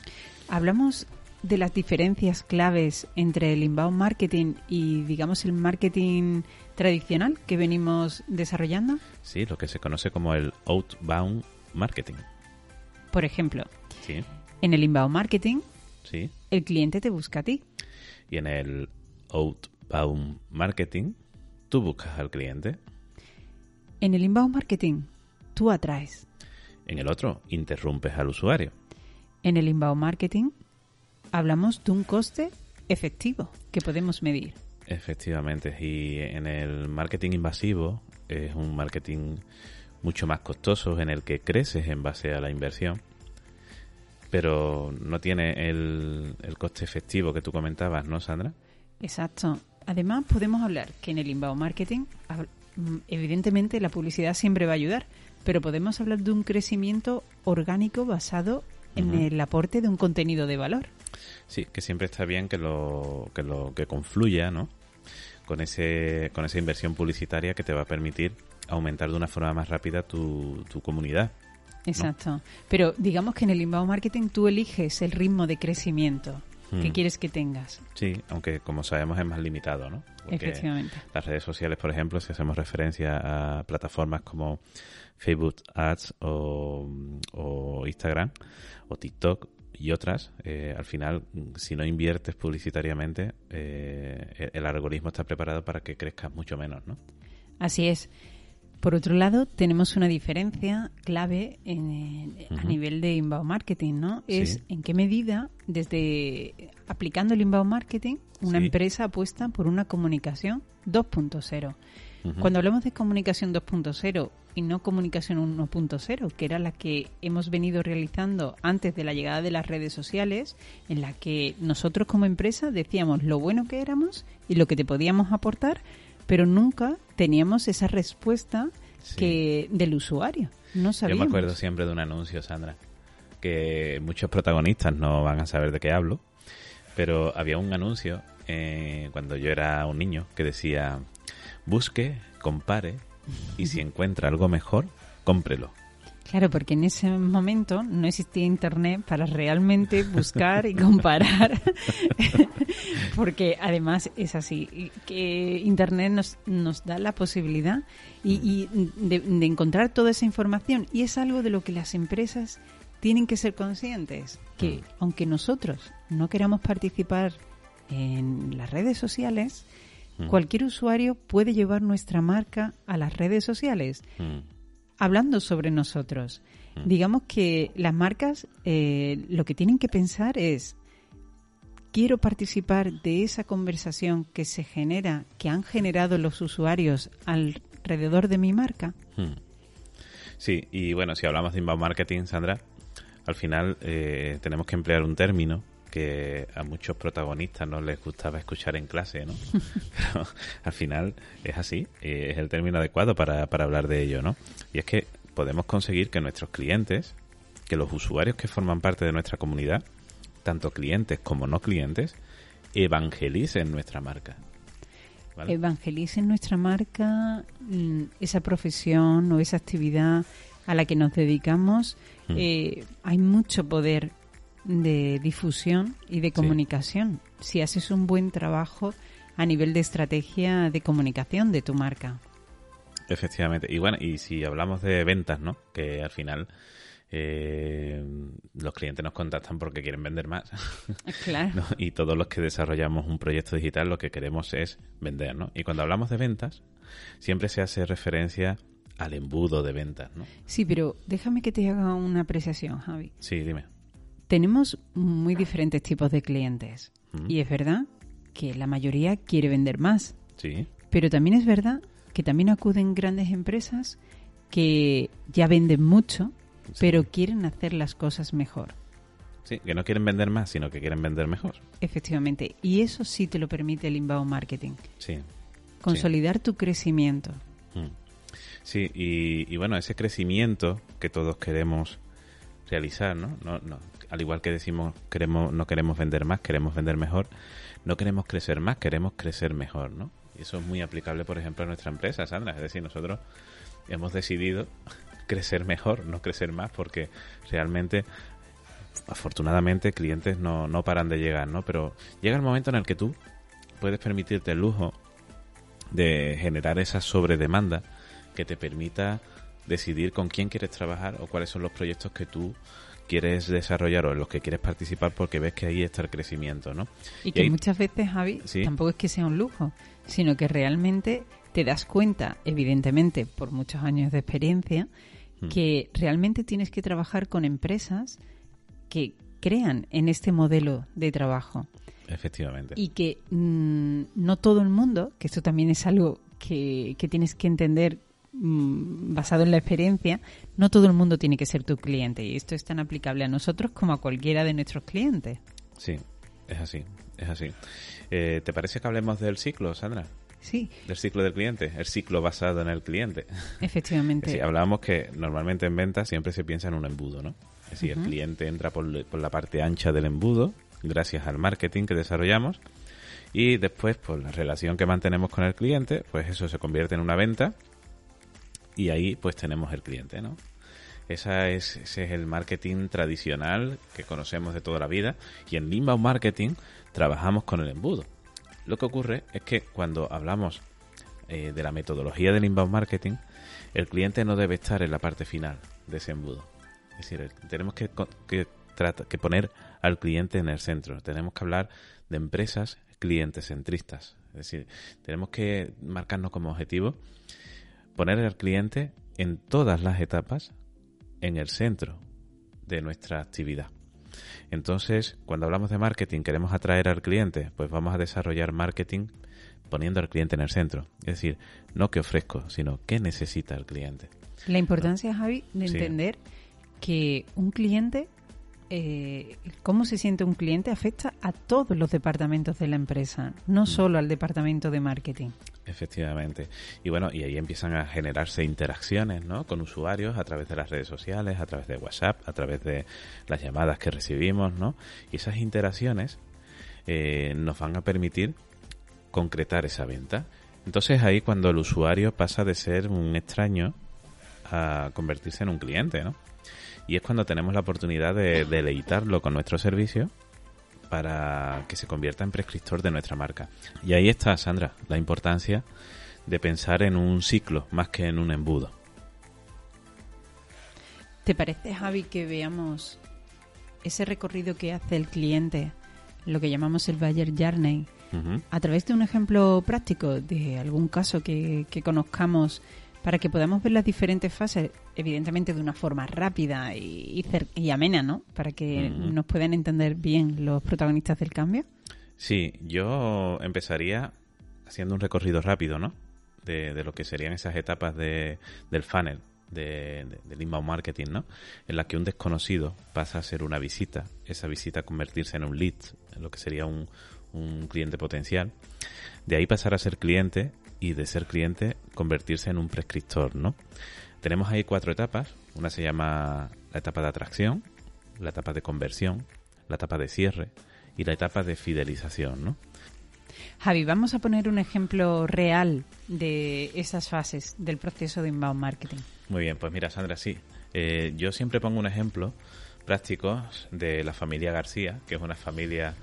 Hablamos de las diferencias claves entre el inbound marketing y, digamos, el marketing tradicional que venimos desarrollando. Sí, lo que se conoce como el outbound marketing. Por ejemplo, Sí, en el inbound marketing, sí. el cliente te busca a ti. Y en el outbound marketing, tú buscas al cliente. En el inbound marketing, tú atraes. En el otro, interrumpes al usuario. En el inbound marketing, hablamos de un coste efectivo que podemos medir. Efectivamente. Y en el marketing invasivo es un marketing mucho más costoso en el que creces en base a la inversión, pero no tiene el, el coste efectivo que tú comentabas, ¿no, Sandra? Exacto. Además, podemos hablar que en el inbound marketing, evidentemente la publicidad siempre va a ayudar, pero podemos hablar de un crecimiento orgánico basado en el aporte de un contenido de valor. Sí, que siempre está bien que lo que, lo, que confluya, ¿no? Con, ese, con esa inversión publicitaria que te va a permitir aumentar de una forma más rápida tu, tu comunidad. Exacto. Pero digamos que en el inbound marketing tú eliges el ritmo de crecimiento que Hmm. quieres que tengas. Sí, aunque como sabemos es más limitado, ¿no? Porque Efectivamente. Las redes sociales, por ejemplo, si hacemos referencia a plataformas como Facebook Ads o, o Instagram o TikTok y otras, eh, al final, si no inviertes publicitariamente, eh, el- el algoritmo está preparado para que crezcas mucho menos, ¿no? Así es. Por otro lado, tenemos una diferencia clave en, a nivel de inbound marketing, ¿no? Es en qué medida, desde aplicando el inbound marketing, una Sí. empresa apuesta por una comunicación 2.0. Ujú. Cuando hablamos de comunicación 2.0 y no comunicación 1.0, que era la que hemos venido realizando antes de la llegada de las redes sociales, en la que nosotros como empresa decíamos lo bueno que éramos y lo que te podíamos aportar, pero nunca teníamos esa respuesta Sí. que del usuario. No Yo sabíamos. me acuerdo siempre de un anuncio, Sandra, que muchos protagonistas no van a saber de qué hablo, pero había un anuncio eh, cuando yo era un niño que decía, busque, compare y si encuentra algo mejor, cómprelo. Claro, porque en ese momento no existía internet para realmente buscar y comparar. porque además es así, que internet nos, nos da la posibilidad y, y de, de encontrar toda esa información. Y es algo de lo que las empresas tienen que ser conscientes, que aunque nosotros no queramos participar en las redes sociales, Mm. cualquier usuario puede llevar nuestra marca a las redes sociales Mm, hablando sobre nosotros. Mm. Digamos que las marcas eh, lo que tienen que pensar es, quiero participar de esa conversación que se genera, que han generado los usuarios alrededor de mi marca. mm. Sí, y bueno, si hablamos de inbound marketing, Sandra, al final eh, tenemos que emplear un término que a muchos protagonistas no les gustaba escuchar en clase, ¿no? Pero al final es así, es el término adecuado para, para hablar de ello, ¿no? Y es que podemos conseguir que nuestros clientes, que los usuarios que forman parte de nuestra comunidad, tanto clientes como no clientes, evangelicen nuestra marca. ¿vale? Evangelicen nuestra marca, mm, esa profesión o esa actividad a la que nos dedicamos. Mm. Eh, hay mucho poder de difusión y de comunicación. Si haces un buen trabajo a nivel de estrategia de comunicación de tu marca. Efectivamente. Y bueno, y si hablamos de ventas, ¿no? Que al final eh, los clientes nos contactan porque quieren vender más. Claro. ¿no? Y todos los que desarrollamos un proyecto digital lo que queremos es vender, ¿no? Y cuando hablamos de ventas, siempre se hace referencia al embudo de ventas, ¿no? Sí, pero déjame que te haga una apreciación, Javi. Sí, dime. Tenemos muy diferentes tipos de clientes. Mm. Y es verdad que la mayoría quiere vender más. Sí, Pero también es verdad que también acuden grandes empresas que ya venden mucho, Sí. pero quieren hacer las cosas mejor. sí, que no quieren vender más, sino que quieren vender mejor. Efectivamente. Y eso sí te lo permite el inbound marketing. Sí. Consolidar tu crecimiento. Mm. Sí, y, y bueno, ese crecimiento que todos queremos realizar, ¿no? No, no, Al igual que decimos, queremos, no queremos vender más, queremos vender mejor, no queremos crecer más, queremos crecer mejor, ¿no? Y eso es muy aplicable, por ejemplo, a nuestra empresa, Sandra. Es decir, nosotros hemos decidido crecer mejor, no crecer más, porque realmente, afortunadamente, clientes no, no paran de llegar, ¿no? Pero llega el momento en el que tú puedes permitirte el lujo de generar esa sobredemanda que te permita decidir con quién quieres trabajar o cuáles son los proyectos que tú quieres desarrollar o en los que quieres participar porque ves que ahí está el crecimiento, ¿no? Y que ahí- muchas veces, Javi, Sí. tampoco es que sea un lujo, sino que realmente te das cuenta, evidentemente, por muchos años de experiencia, Mm. que realmente tienes que trabajar con empresas que crean en este modelo de trabajo Efectivamente. y que mm, no todo el mundo, que esto también es algo que, que tienes que entender mm, basado en la experiencia, no todo el mundo tiene que ser tu cliente y esto es tan aplicable a nosotros como a cualquiera de nuestros clientes. Sí, es así, es así. Eh, ¿Te parece que hablemos del ciclo, Sandra? Sí, Del ciclo del cliente, el ciclo basado en el cliente. efectivamente. Sí, hablábamos que normalmente en venta siempre se piensa en un embudo, ¿no? Es decir, el cliente entra por, por la parte ancha del embudo, gracias al marketing que desarrollamos, y después, por la relación que mantenemos con el cliente, pues eso se convierte en una venta, y ahí pues tenemos el cliente, ¿no? Esa es, ese es el marketing tradicional que conocemos de toda la vida, y en inbound marketing trabajamos con el embudo. Lo que ocurre es que cuando hablamos eh, de la metodología del inbound marketing, el cliente no debe estar en la parte final de ese embudo. Es decir, tenemos que, que, que poner al cliente en el centro. Tenemos que hablar de empresas clientes centristas. Es decir, tenemos que marcarnos como objetivo poner al cliente en todas las etapas en el centro de nuestra actividad. Entonces, cuando hablamos de marketing, queremos atraer al cliente, pues vamos a desarrollar marketing poniendo al cliente en el centro. Es decir, no qué ofrezco, sino qué necesita el cliente. La importancia, Javi, de Sí. entender que un cliente, eh, cómo se siente un cliente, afecta a todos los departamentos de la empresa, Mm. no solo al departamento de marketing. Efectivamente. Y bueno, y ahí empiezan a generarse interacciones, ¿no? Con usuarios a través de las redes sociales, a través de WhatsApp, a través de las llamadas que recibimos, ¿no? Y esas interacciones eh, nos van a permitir concretar esa venta. Entonces ahí cuando el usuario pasa de ser un extraño a convertirse en un cliente, ¿no? Y es cuando tenemos la oportunidad de deleitarlo con nuestro servicio para que se convierta en prescriptor de nuestra marca. Y ahí está, Sandra, la importancia de pensar en un ciclo más que en un embudo. ¿Te parece, Javi, que veamos ese recorrido que hace el cliente, lo que llamamos el Buyer Journey, a través de un ejemplo práctico de algún caso que, que conozcamos para que podamos ver las diferentes fases, evidentemente de una forma rápida y, y amena, ¿no? Para que nos puedan entender bien los protagonistas del cambio. Sí, yo empezaría haciendo un recorrido rápido, ¿no? De, de lo que serían esas etapas de, del funnel, de, de- del inbound marketing, ¿no? En la que un desconocido pasa a ser una visita, esa visita a convertirse en un lead, en lo que sería un, un cliente potencial. De ahí pasar a ser cliente y de ser cliente convertirse en un prescriptor, ¿no? Tenemos ahí cuatro etapas. Una se llama la etapa de atracción, la etapa de conversión, la etapa de cierre y la etapa de fidelización, ¿no? Javi, vamos a poner un ejemplo real de esas fases del proceso de inbound marketing. Muy bien, pues mira, Sandra, sí. Eh, yo siempre pongo un ejemplo práctico de la familia García, que es una familia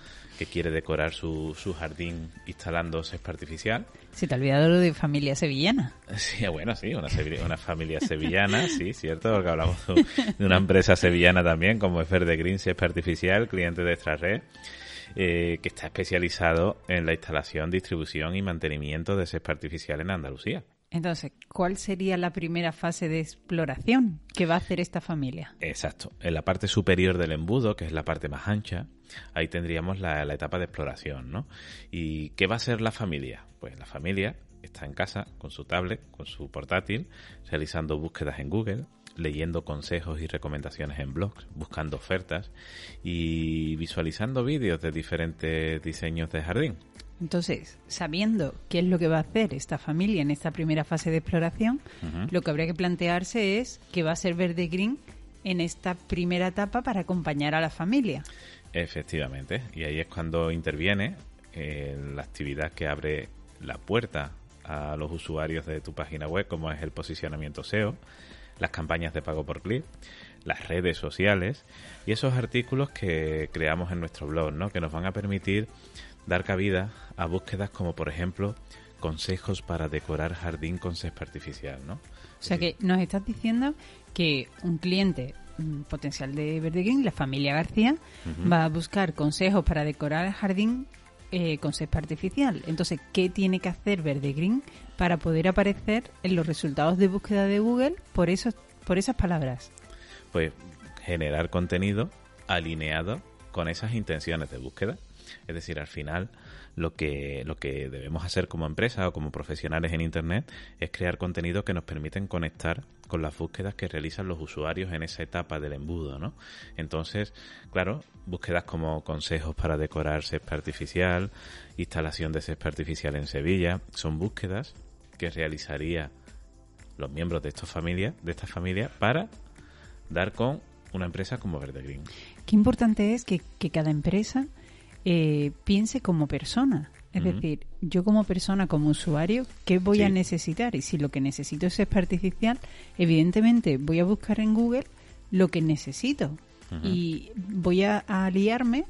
que quiere decorar su, su jardín instalando césped artificial. Se te ha olvidado lo de familia sevillana. Sí, bueno, sí, una, una familia sevillana, sí, cierto, porque hablamos de una empresa sevillana también, como es Verde Green Césped Artificial, cliente de esta red, eh, que está especializado en la instalación, distribución y mantenimiento de césped artificial en Andalucía. Entonces, ¿cuál sería la primera fase de exploración que va a hacer esta familia? Exacto. En la parte superior del embudo, que es la parte más ancha, ahí tendríamos la, etapa de exploración, ¿no? ¿Y qué va a ser la familia? Pues la familia está en casa con su tablet, con su portátil, realizando búsquedas en Google, leyendo consejos y recomendaciones en blogs, buscando ofertas y visualizando vídeos de diferentes diseños de jardín. Entonces, sabiendo qué es lo que va a hacer esta familia en esta primera fase de exploración, lo que habría que plantearse es qué va a ser Verde Green en esta primera etapa para acompañar a la familia. Efectivamente, y ahí es cuando interviene eh, la actividad que abre la puerta a los usuarios de tu página web, como es el posicionamiento SEO, las campañas de pago por clic, las redes sociales y esos artículos que creamos en nuestro blog, ¿no? que nos van a permitir dar cabida a búsquedas como por ejemplo consejos para decorar jardín con césped artificial, ¿no? O sea que nos estás diciendo que un cliente mm, potencial de Verde Green, la familia García, va a buscar consejos para decorar el jardín eh, con césped artificial. Entonces, ¿qué tiene que hacer Verde Green para poder aparecer en los resultados de búsqueda de Google por, esos, por esas palabras? Pues generar contenido alineado con esas intenciones de búsqueda. Es decir, al final lo que, lo que debemos hacer como empresa o como profesionales en Internet es crear contenido que nos permiten conectar con las búsquedas que realizan los usuarios en esa etapa del embudo, ¿no? Entonces, claro, búsquedas como consejos para decorar césped artificial, instalación de césped artificial en Sevilla, son búsquedas que realizaría los miembros de esta familia, de esta familia para dar con una empresa como Verde Green. Qué importante es que cada empresa eh, piense como persona. Es decir, yo como persona, como usuario, ¿qué voy a necesitar? Y si lo que necesito es césped artificial, evidentemente voy a buscar en Google lo que necesito. Y voy a, aliarme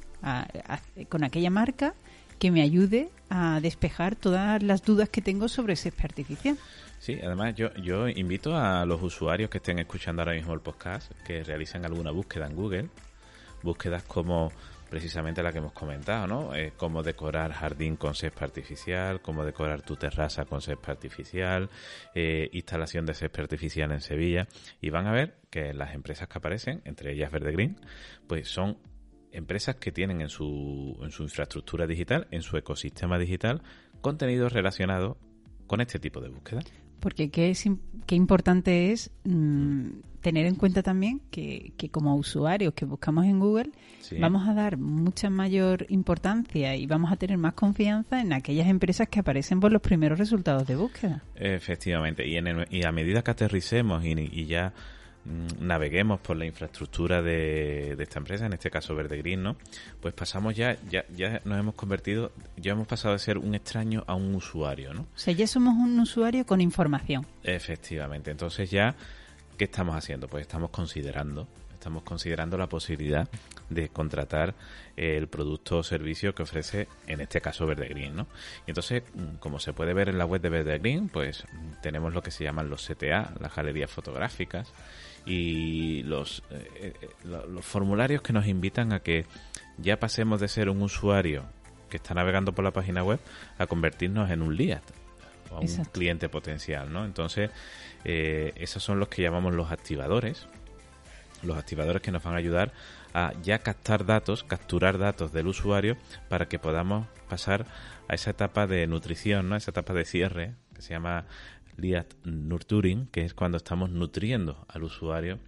con aquella marca que me ayude a despejar todas las dudas que tengo sobre césped artificial. Sí, además yo, yo invito a los usuarios que estén escuchando ahora mismo el podcast que realicen alguna búsqueda en Google, búsquedas como precisamente la que hemos comentado, ¿no? Eh, cómo decorar jardín con césped artificial, cómo decorar tu terraza con césped artificial, eh, instalación de césped artificial en Sevilla. Y van a ver que las empresas que aparecen, entre ellas Verde Green, pues son empresas que tienen en su, en su infraestructura digital, en su ecosistema digital, contenidos relacionados con este tipo de búsqueda. Porque qué, es, qué importante es mm, tener en cuenta también que, que, como usuarios que buscamos en Google vamos a dar mucha mayor importancia y vamos a tener más confianza en aquellas empresas que aparecen por los primeros resultados de búsqueda. Efectivamente, y, en y a medida que aterricemos y, y ya Mm, naveguemos por la infraestructura de, esta empresa, en este caso Verde Green, ¿no? Pues pasamos ya, ya, ya nos hemos convertido, ya hemos pasado de ser un extraño a un usuario, ¿no? O sea, ya somos un usuario con información. Efectivamente. Entonces ya, ¿qué estamos haciendo? Pues estamos considerando, estamos considerando la posibilidad de contratar el producto o servicio que ofrece, en este caso, Verde Green, ¿no? Y entonces, mm, como se puede ver en la web de Verde Green, pues tenemos lo que se llaman los CTA, las galerías fotográficas, y los, eh, eh, los formularios que nos invitan a que ya pasemos de ser un usuario que está navegando por la página web a convertirnos en un lead o un cliente potencial, ¿no? Entonces, eh, esos son los que llamamos los activadores, los activadores que nos van a ayudar a ya captar datos, capturar datos del usuario para que podamos pasar a esa etapa de nutrición, ¿no? Esa etapa de cierre que se llama Liat Nurturing, que es cuando estamos nutriendo al usuario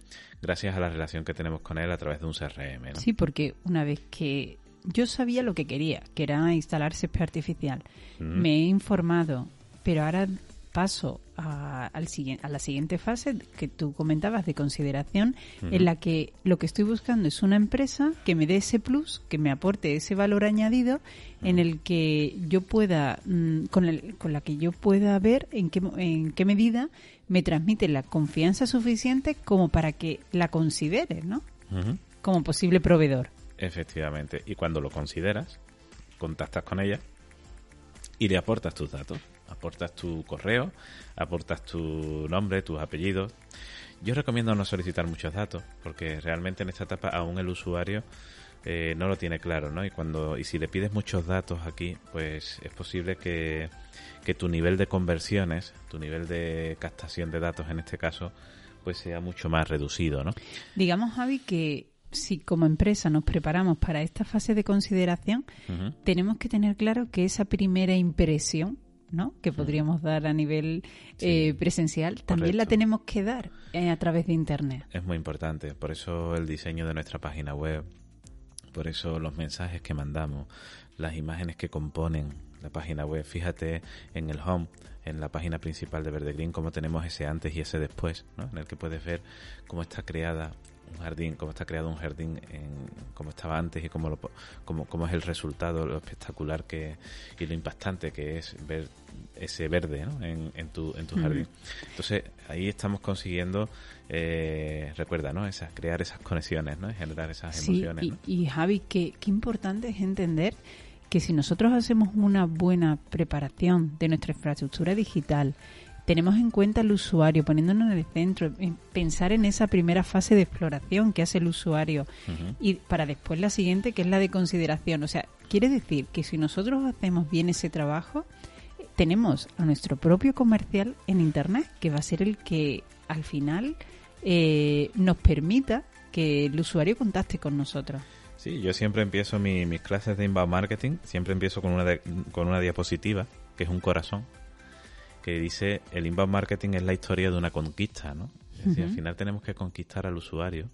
gracias a la relación que tenemos con él a través de un CRM. Sí, porque una vez que yo sabía lo que quería, que era instalar césped artificial, me he informado, pero ahora paso a, al, a la siguiente fase que tú comentabas de consideración, en la que lo que estoy buscando es una empresa que me dé ese plus, que me aporte ese valor añadido, en el que yo pueda, mm, con, el, con la que yo pueda ver en qué, en qué medida me transmite la confianza suficiente como para que la considere, ¿no? Como posible proveedor. Efectivamente. Y cuando lo consideras, contactas con ella y le aportas tus datos aportas tu correo, aportas tu nombre, tus apellidos. Yo recomiendo no solicitar muchos datos, porque realmente en esta etapa aún el usuario eh, no lo tiene claro, ¿no? Y cuando y si le pides muchos datos aquí, pues es posible que, que tu nivel de conversiones, tu nivel de captación de datos en este caso, pues sea mucho más reducido, ¿no? Digamos, Javi, que si como empresa nos preparamos para esta fase de consideración, tenemos que tener claro que esa primera impresión ¿no? que podríamos dar a nivel eh, presencial, también la tenemos que dar eh, a través de Internet. Es muy importante, por eso el diseño de nuestra página web, por eso los mensajes que mandamos, las imágenes que componen la página web. Fíjate en el home, en la página principal de Verde Green, cómo tenemos ese antes y ese después, ¿no? en el que puedes ver cómo está creada un jardín, cómo está creado un jardín, en, cómo estaba antes y cómo, lo, cómo, cómo es el resultado, lo espectacular que y lo impactante que es ver ese verde ¿no? en, en, tu, en tu jardín. Entonces ahí estamos consiguiendo, eh, recuerda, ¿no? Esas, crear esas conexiones, ¿no? generar esas emociones. Y, y Javi, qué, qué importante es entender que si nosotros hacemos una buena preparación de nuestra infraestructura digital, tenemos en cuenta al usuario, poniéndonos en el centro, pensar en esa primera fase de exploración que hace el usuario y para después la siguiente que es la de consideración. O sea, quiere decir que si nosotros hacemos bien ese trabajo, tenemos a nuestro propio comercial en Internet, que va a ser el que al final eh, nos permita que el usuario contacte con nosotros. Sí, yo siempre empiezo mis clases de inbound marketing, siempre empiezo con una, con una diapositiva, que es un corazón, que dice el inbound marketing es la historia de una conquista, ¿no? Es decir, al final tenemos que conquistar al usuario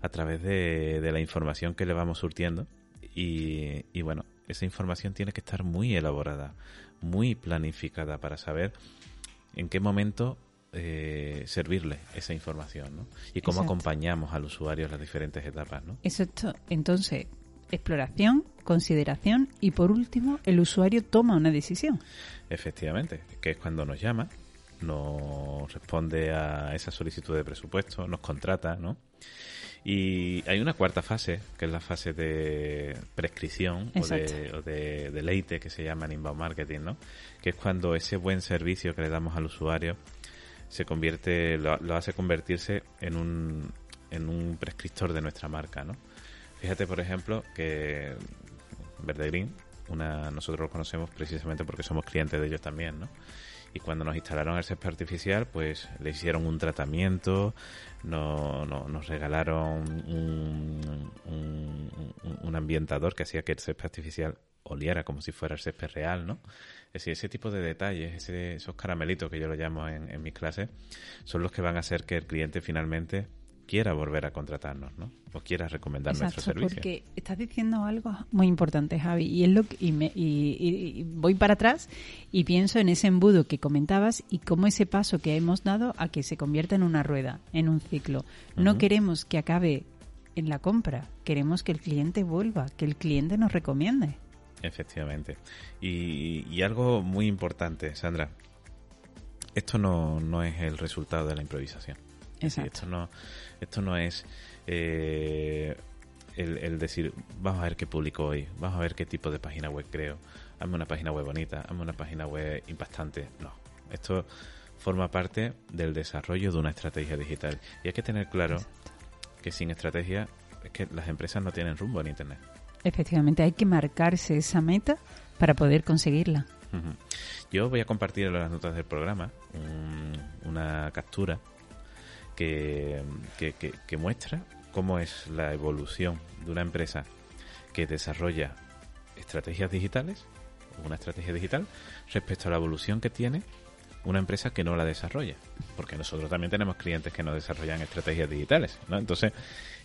a través de, la información que le vamos surtiendo y, y, bueno, esa información tiene que estar muy elaborada, muy planificada para saber en qué momento eh, servirle esa información ¿no? y cómo acompañamos al usuario en las diferentes etapas. ¿no? Exacto. Entonces, exploración, consideración y por último el usuario toma una decisión. Efectivamente, que es cuando nos llama, nos responde a esa solicitud de presupuesto, nos contrata, ¿no? Y hay una cuarta fase, que es la fase de prescripción o de, o de, deleite, que se llama en inbound marketing, ¿no? Que es cuando ese buen servicio que le damos al usuario se convierte, lo, lo hace convertirse en un, en un prescriptor de nuestra marca, ¿no? Fíjate, por ejemplo, que Verde Green, una, nosotros lo conocemos precisamente porque somos clientes de ellos también, ¿no? Y cuando nos instalaron el césped artificial, pues le hicieron un tratamiento, no, no, nos regalaron un, un, ambientador que hacía que el césped artificial oliera como si fuera el césped real, ¿no? Es decir, ese tipo de detalles, ese, esos caramelitos que yo lo llamo en, en mis clases, son los que van a hacer que el cliente finalmente quiera volver a contratarnos, ¿no? O quiera recomendar nuestro servicio. Porque estás diciendo algo muy importante, Javi, y es lo que, y, me, y, voy para atrás y pienso en ese embudo que comentabas y cómo ese paso que hemos dado a que se convierta en una rueda, en un ciclo. No queremos que acabe en la compra, queremos que el cliente vuelva, que el cliente nos recomiende. Efectivamente. Y, y algo muy importante, Sandra, esto no, no es el resultado de la improvisación. Exacto. Esto no, esto no es eh, el, decir, vamos a ver qué publico hoy, vamos a ver qué tipo de página web creo, hazme una página web bonita, hazme una página web impactante. No, esto forma parte del desarrollo de una estrategia digital. Y hay que tener claro que sin estrategia es que las empresas no tienen rumbo en Internet. Efectivamente, hay que marcarse esa meta para poder conseguirla. Yo voy a compartir en las notas del programa una captura que, que, muestra cómo es la evolución de una empresa que desarrolla estrategias digitales, una estrategia digital, respecto a la evolución que tiene una empresa que no la desarrolla. Porque nosotros también tenemos clientes que no desarrollan estrategias digitales, ¿no? Entonces,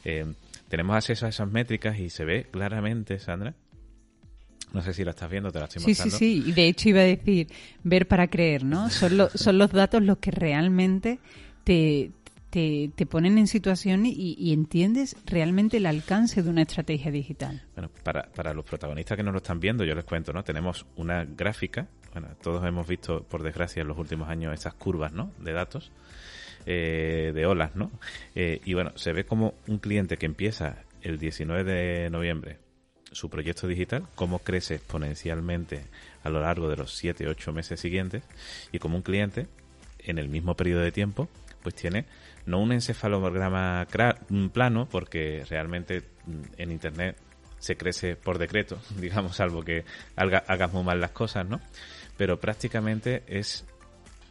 eh, tenemos acceso a esas métricas y se ve claramente, Sandra, no sé si la estás viendo, te la estoy mostrando. Sí, sí, sí. Y de hecho iba a decir, ver para creer, ¿no? Son, son los datos los que realmente te, te, ponen en situación y, entiendes realmente el alcance de una estrategia digital. Bueno, para, para los protagonistas que no lo están viendo, yo les cuento, ¿no? Tenemos una gráfica, bueno, todos hemos visto, por desgracia, en los últimos años esas curvas, ¿no? De datos, eh, de olas, ¿no? Eh, y bueno, se ve como un cliente que empieza el 19 de noviembre su proyecto digital, cómo crece exponencialmente a lo largo de los 7, 8 meses siguientes y como un cliente en el mismo periodo de tiempo pues tiene no un encefalograma plano, porque realmente en Internet se crece por decreto, digamos, salvo que hagas muy mal las cosas, ¿no? Pero prácticamente es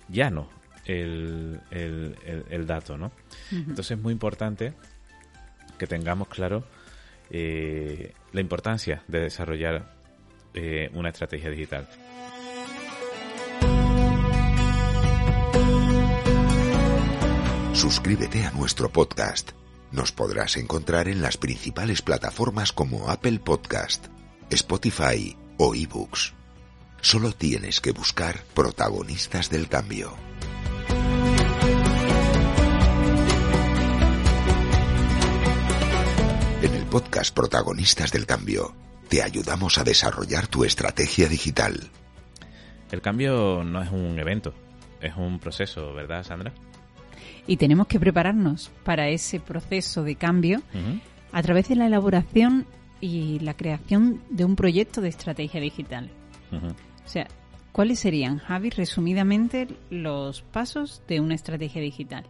llano el, el, el, dato, ¿no? Entonces es muy importante que tengamos claro eh, la importancia de desarrollar eh, una estrategia digital. Suscríbete a nuestro podcast. Nos podrás encontrar en las principales plataformas como Apple Podcast, Spotify o eBooks. Solo tienes que buscar protagonistas del cambio. En el podcast Protagonistas del Cambio, te ayudamos a desarrollar tu estrategia digital. El cambio no es un evento, es un proceso, ¿verdad, Sandra? Y tenemos que prepararnos para ese proceso de cambio a través de la elaboración y la creación de un proyecto de estrategia digital. O sea, ¿cuáles serían, Javi, resumidamente, los pasos de una estrategia digital?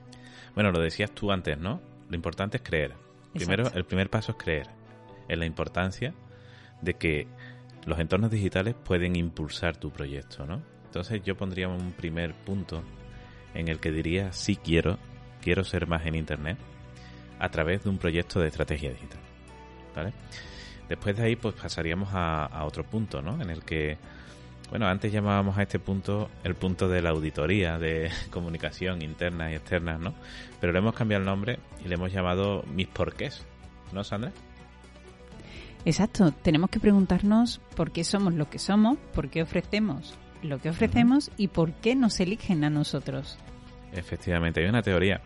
Bueno, lo decías tú antes, ¿no? Lo importante es creer. Primero, el primer paso es creer en la importancia de que los entornos digitales pueden impulsar tu proyecto, ¿no? Entonces yo pondría un primer punto en el que diría sí quiero, quiero ser más en Internet a través de un proyecto de estrategia digital, ¿vale? Después de ahí pues pasaríamos a, otro punto, ¿no? En el que bueno, antes llamábamos a este punto el punto de la auditoría de comunicación interna y externa, ¿no? Pero le hemos cambiado el nombre y le hemos llamado mis porqués, ¿no, Sandra? Exacto, tenemos que preguntarnos por qué somos lo que somos, por qué ofrecemos lo que ofrecemos y por qué nos eligen a nosotros. Efectivamente, hay una teoría,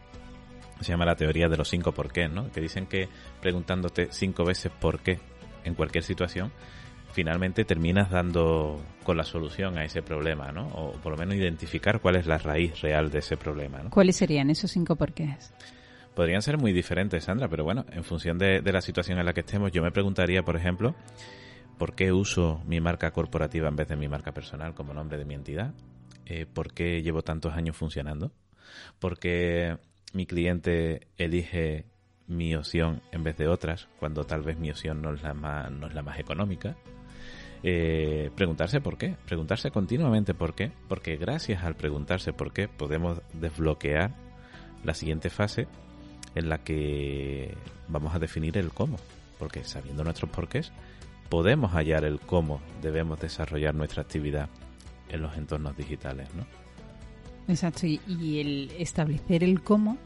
se llama la teoría de los cinco porqués, ¿no? Que dicen que preguntándote cinco veces por qué en cualquier situación, finalmente terminas dando con la solución a ese problema, ¿no? O por lo menos identificar cuál es la raíz real de ese problema, ¿no? ¿Cuáles serían esos cinco porqués? Podrían ser muy diferentes, Sandra, pero bueno, en función de, la situación en la que estemos, yo me preguntaría, por ejemplo, ¿por qué uso mi marca corporativa en vez de mi marca personal como nombre de mi entidad? Eh, ¿Por qué llevo tantos años funcionando? ¿Por qué mi cliente elige mi opción en vez de otras, cuando tal vez mi opción no es la más, no es la más económica? Eh, preguntarse por qué, preguntarse continuamente por qué, porque gracias al preguntarse por qué podemos desbloquear la siguiente fase en la que vamos a definir el cómo, porque sabiendo nuestros porqués podemos hallar el cómo debemos desarrollar nuestra actividad en los entornos digitales, ¿no? Exacto, y, y el establecer el cómo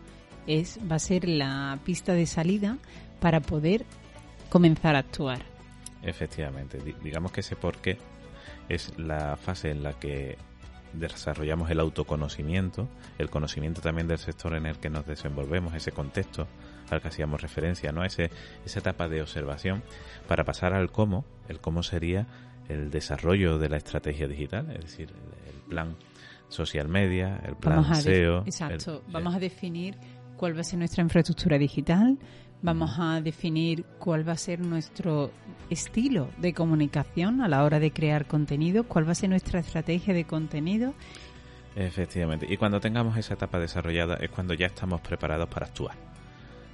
es va a ser la pista de salida para poder comenzar a actuar. Efectivamente, digamos que ese por qué es la fase en la que desarrollamos el autoconocimiento, el conocimiento también del sector en el que nos desenvolvemos, ese contexto al que hacíamos referencia, ¿no? Ese, esa etapa de observación para pasar al cómo, el cómo sería el desarrollo de la estrategia digital, es decir, el, plan social media, el plan SEO. Exacto, vamos a definir cuál va a ser nuestra infraestructura digital, Vamos a definir cuál va a ser nuestro estilo de comunicación a la hora de crear contenido, cuál va a ser nuestra estrategia de contenido. Efectivamente. Y cuando tengamos esa etapa desarrollada es cuando ya estamos preparados para actuar.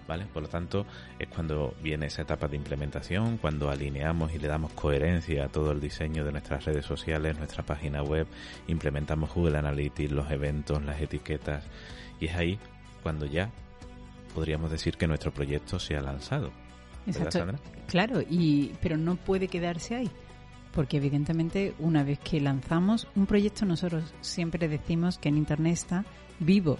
¿Vale? Por lo tanto, es cuando viene esa etapa de implementación, cuando alineamos y le damos coherencia a todo el diseño de nuestras redes sociales, nuestra página web, implementamos Google Analytics, los eventos, las etiquetas, y es ahí cuando ya podríamos decir que nuestro proyecto se ha lanzado. Exacto. Claro, y, pero no puede quedarse ahí. Porque evidentemente una vez que lanzamos un proyecto nosotros siempre decimos que en Internet está vivo.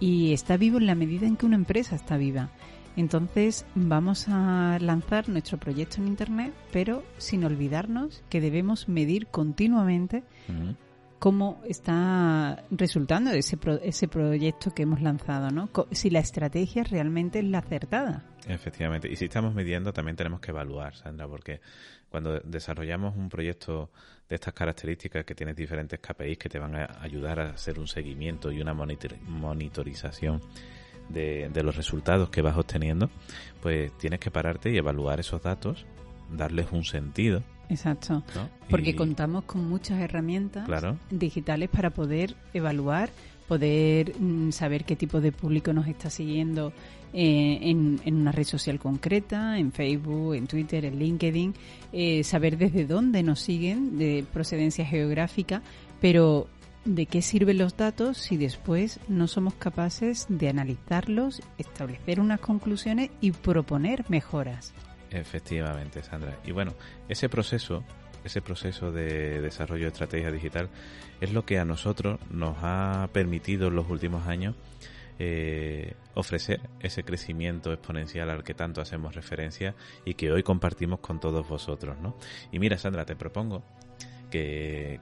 Y está vivo en la medida en que una empresa está viva. Entonces vamos a lanzar nuestro proyecto en Internet, pero sin olvidarnos que debemos medir continuamente cómo está resultando ese, ese proyecto que hemos lanzado, ¿no? Si la estrategia realmente es la acertada. Efectivamente. Y si estamos midiendo, también tenemos que evaluar, Sandra, porque cuando desarrollamos un proyecto de estas características que tienes diferentes KPIs que te van a ayudar a hacer un seguimiento y una monitorización de, de los resultados que vas obteniendo, pues tienes que pararte y evaluar esos datos, darles un sentido Exacto. Porque contamos con muchas herramientas digitales para poder evaluar poder mm, saber qué tipo de público nos está siguiendo eh, en, en, una red social concreta, en Facebook, en Twitter, en LinkedIn, eh, saber desde dónde nos siguen, de procedencia geográfica, pero ¿de qué sirven los datos si después no somos capaces de analizarlos, establecer unas conclusiones y proponer mejoras? Efectivamente, Sandra. Y bueno, ese proceso, ese proceso de desarrollo de estrategia digital es lo que a nosotros nos ha permitido en los últimos años eh, ofrecer ese crecimiento exponencial al que tanto hacemos referencia y que hoy compartimos con todos vosotros, ¿no? Y mira, Sandra, te propongo que,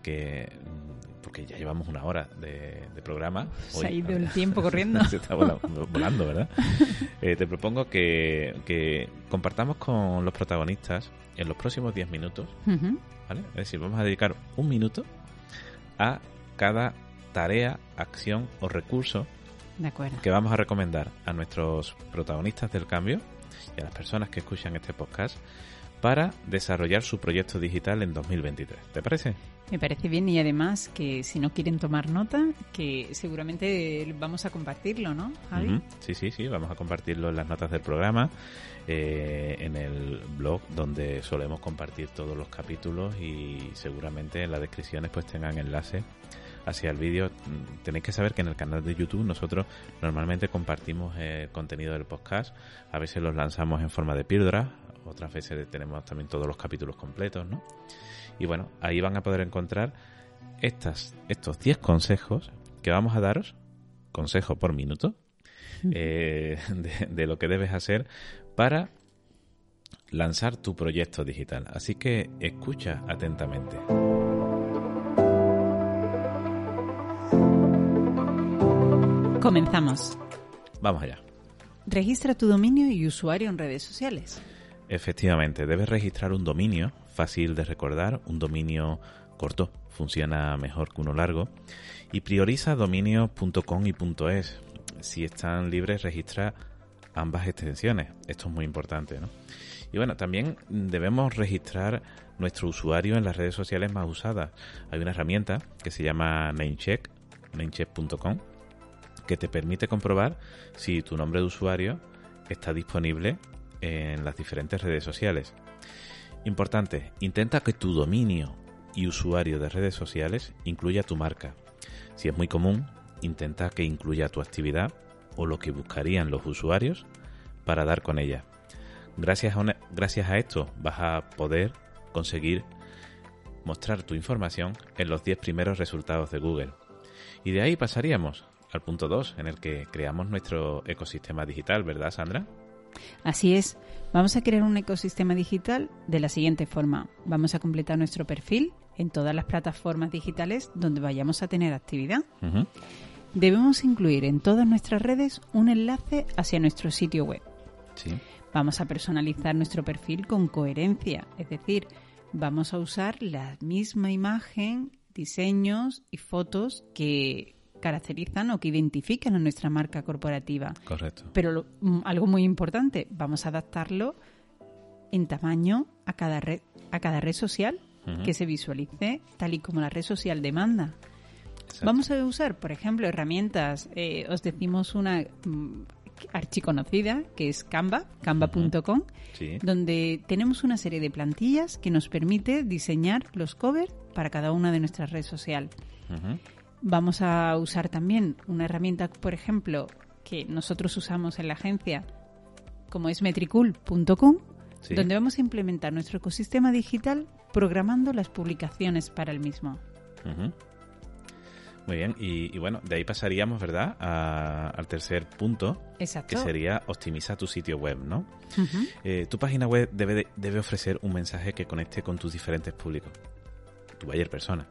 porque ya llevamos una hora de, programa. Se ha ido el tiempo corriendo. Se está volando, ¿verdad? Eh, te propongo que, que, compartamos con los protagonistas en los próximos 10 minutos, ¿vale? Es decir, vamos a dedicar un minuto a cada tarea, acción o recurso que vamos a recomendar a nuestros protagonistas del cambio y a las personas que escuchan este podcast para desarrollar su proyecto digital en 2023. ¿Te parece? Me parece bien y además que si no quieren tomar nota, que seguramente vamos a compartirlo, ¿no, Javi? Sí, sí, sí, vamos a compartirlo en las notas del programa, eh, en el blog donde solemos compartir todos los capítulos y seguramente en las descripciones pues tengan enlace hacia el vídeo, mm, tenéis que saber que en el canal de YouTube nosotros normalmente compartimos el eh, contenido del podcast, a veces los lanzamos en forma de píldora, otras veces tenemos también todos los capítulos completos, ¿no? Y bueno, ahí van a poder encontrar estas, estos 10 consejos que vamos a daros, consejo por minuto, eh, de lo que debes hacer para lanzar tu proyecto digital. Así que escucha atentamente. Comenzamos. Vamos allá. Registra tu dominio y usuario en redes sociales. Efectivamente, debes registrar un dominio fácil de recordar, un dominio corto, funciona mejor que uno largo, y prioriza dominios.com y .es. Si están libres, registra ambas extensiones. Esto es muy importante, ¿no? Y bueno, también debemos registrar nuestro usuario en las redes sociales más usadas. Hay una herramienta que se llama Namecheck, namecheck.com, que te permite comprobar si tu nombre de usuario está disponible en las diferentes redes sociales. Importante, intenta que tu dominio y usuario de redes sociales incluya tu marca. Si es muy común, intenta que incluya tu actividad o lo que buscarían los usuarios para dar con ella. Gracias a, gracias a esto vas a poder conseguir mostrar tu información en los 10 primeros resultados de Google. Y de ahí pasaríamos al punto 2, en el que creamos nuestro ecosistema digital, ¿verdad, Sandra? Así es. Vamos a crear un ecosistema digital de la siguiente forma. Vamos a completar nuestro perfil en todas las plataformas digitales donde vayamos a tener actividad. Debemos incluir en todas nuestras redes un enlace hacia nuestro sitio web. Vamos a personalizar nuestro perfil con coherencia, es decir, vamos a usar la misma imagen, diseños y fotos que caracterizan o que identifican a nuestra marca corporativa. Correcto. Pero mm, algo muy importante, vamos a adaptarlo en tamaño a cada red, a cada red social que se visualice tal y como la red social demanda. Vamos a usar, por ejemplo, herramientas, eh, os decimos una mm, archiconocida que es Canva, canva.com, donde tenemos una serie de plantillas que nos permite diseñar los covers para cada una de nuestras redes sociales. Vamos a usar también una herramienta, por ejemplo, que nosotros usamos en la agencia, como es metricool.com, donde vamos a implementar nuestro ecosistema digital programando las publicaciones para el mismo. Muy bien, y, bueno, de ahí pasaríamos, ¿verdad?, al tercer punto, Exacto. que sería optimizar tu sitio web, ¿no? Eh, tu página web debe, debe ofrecer un mensaje que conecte con tus diferentes públicos, tu buyer persona.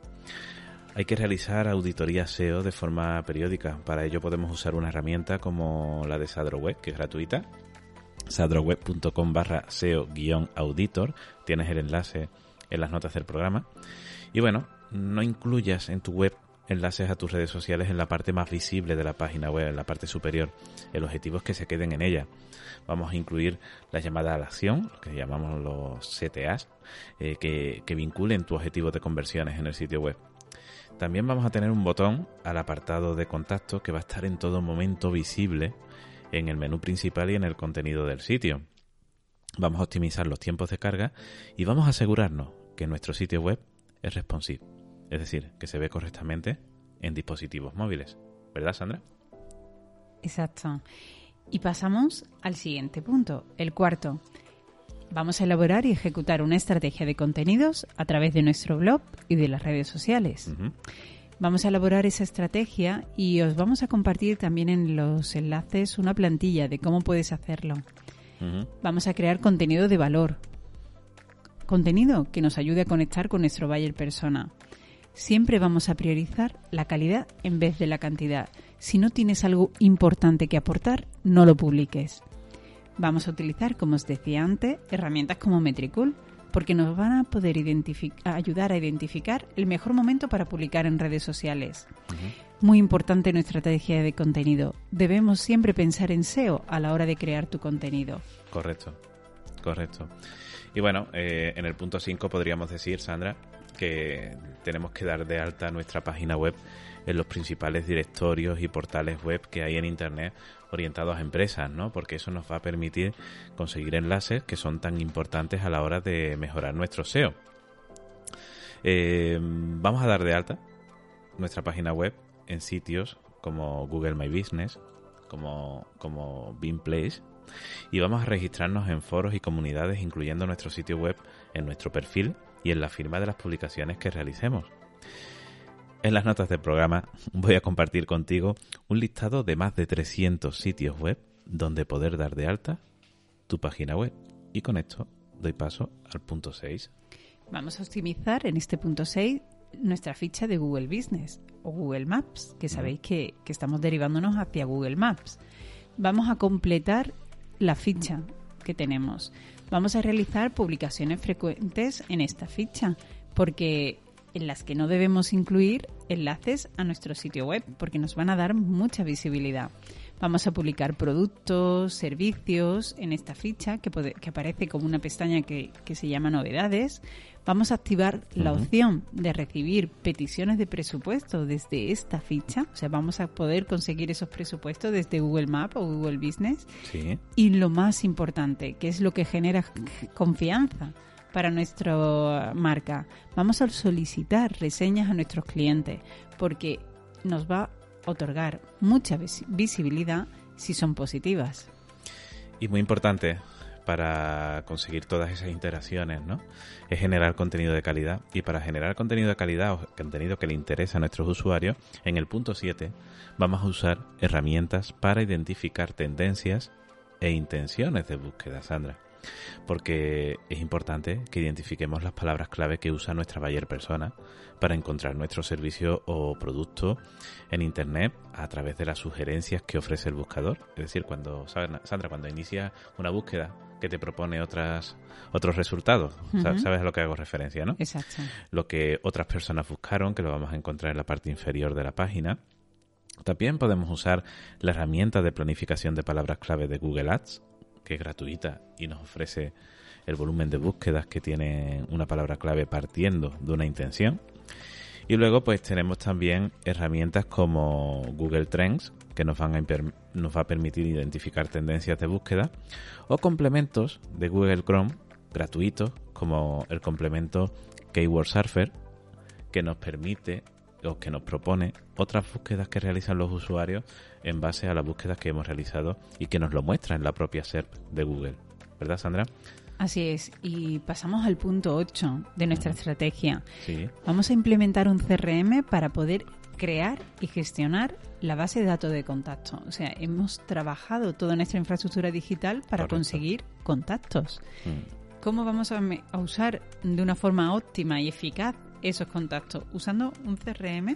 Hay que realizar auditorías SEO de forma periódica. Para ello podemos usar una herramienta como la de SadroWeb, que es gratuita. sadroweb.com barra SEO-auditor. Tienes el enlace en las notas del programa. Y bueno, no incluyas en tu web enlaces a tus redes sociales en la parte más visible de la página web, en la parte superior. El objetivo es que se queden en ella. Vamos a incluir la llamada a la acción, lo que llamamos los CTAs, eh, que, que vinculen tu objetivo de conversiones en el sitio web. También vamos a tener un botón al apartado de contacto que va a estar en todo momento visible en el menú principal y en el contenido del sitio. Vamos a optimizar los tiempos de carga y vamos a asegurarnos que nuestro sitio web es responsive, es decir, que se ve correctamente en dispositivos móviles. ¿Verdad, Sandra? Exacto. Y pasamos al siguiente punto, el cuarto. Vamos a elaborar y ejecutar una estrategia de contenidos a través de nuestro blog y de las redes sociales. Vamos a elaborar esa estrategia y os vamos a compartir también en los enlaces una plantilla de cómo puedes hacerlo. Vamos a crear contenido de valor. Contenido que nos ayude a conectar con nuestro buyer persona. Siempre vamos a priorizar la calidad en vez de la cantidad. Si no tienes algo importante que aportar, no lo publiques. Vamos a utilizar, como os decía antes, herramientas como Metricool, porque nos van a poder ayudar a identificar el mejor momento para publicar en redes sociales. Muy importante nuestra estrategia de contenido. Debemos siempre pensar en SEO a la hora de crear tu contenido. Correcto, correcto. Y bueno, eh, en el punto 5 podríamos decir, Sandra, que tenemos que dar de alta nuestra página web en los principales directorios y portales web que hay en Internet orientados a empresas, ¿no? Porque eso nos va a permitir conseguir enlaces que son tan importantes a la hora de mejorar nuestro SEO. Eh, vamos a dar de alta nuestra página web en sitios como Google My Business, como, como Bean Place, y vamos a registrarnos en foros y comunidades, incluyendo nuestro sitio web en nuestro perfil y en la firma de las publicaciones que realicemos. En las notas del programa voy a compartir contigo un listado de más de 300 sitios web donde poder dar de alta tu página web. Y con esto doy paso al punto 6. Vamos a optimizar en este punto 6 nuestra ficha de Google Business o Google Maps, que sabéis que, que estamos derivándonos hacia Google Maps. Vamos a completar la ficha que tenemos. Vamos a realizar publicaciones frecuentes en esta ficha, porque en las que no debemos incluir enlaces a nuestro sitio web, porque nos van a dar mucha visibilidad. Vamos a publicar productos, servicios en esta ficha que, que aparece como una pestaña que, que, se llama novedades. Vamos a activar la opción de recibir peticiones de presupuesto desde esta ficha. O sea, vamos a poder conseguir esos presupuestos desde Google Maps o Google Business. Y lo más importante, que es lo que genera confianza para nuestra marca. Vamos a solicitar reseñas a nuestros clientes porque nos va a otorgar mucha visibilidad si son positivas. Y muy importante, para conseguir todas esas interacciones, ¿no? Es generar contenido de calidad. Y para generar contenido de calidad o contenido que le interesa a nuestros usuarios, en el punto 7 vamos a usar herramientas para identificar tendencias e intenciones de búsqueda, Sandra porque es importante que identifiquemos las palabras clave que usa nuestra buyer persona para encontrar nuestro servicio o producto en Internet a través de las sugerencias que ofrece el buscador. Es decir, cuando Sandra, cuando inicia una búsqueda que te propone otras otros resultados, sabes a lo que hago referencia, ¿no? Exacto. Lo que otras personas buscaron, que lo vamos a encontrar en la parte inferior de la página. También podemos usar la herramienta de planificación de palabras clave de Google Ads que es gratuita y nos ofrece el volumen de búsquedas que tiene una palabra clave partiendo de una intención. Y luego pues tenemos también herramientas como Google Trends que nos van a nos va a permitir identificar tendencias de búsqueda o complementos de Google Chrome gratuitos como el complemento Keyword Surfer que nos permite o que nos propone otras búsquedas que realizan los usuarios en base a las búsquedas que hemos realizado y que nos lo muestra en la propia SERP de Google. ¿Verdad, Sandra? Así es, y pasamos al punto 8 de nuestra estrategia. Vamos a implementar un CRM para poder crear y gestionar la base de datos de contacto. O sea, hemos trabajado toda nuestra infraestructura digital para conseguir contactos. Mm. ¿Cómo vamos a, a, usar de una forma óptima y eficaz esos contactos? Usando un CRM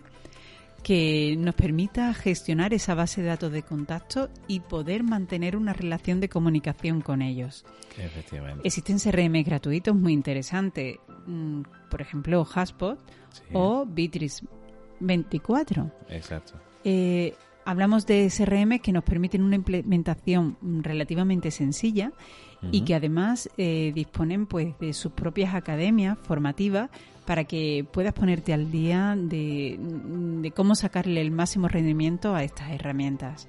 que nos permita gestionar esa base de datos de contacto y poder mantener una relación de comunicación con ellos. Efectivamente. Existen CRM gratuitos muy interesantes, mm, por ejemplo, Haspot o Bitrix 24. Exacto. Eh, hablamos de SRM que nos permiten una implementación relativamente sencilla y que además eh, disponen pues de sus propias academias formativas para que puedas ponerte al día de, cómo sacarle el máximo rendimiento a estas herramientas.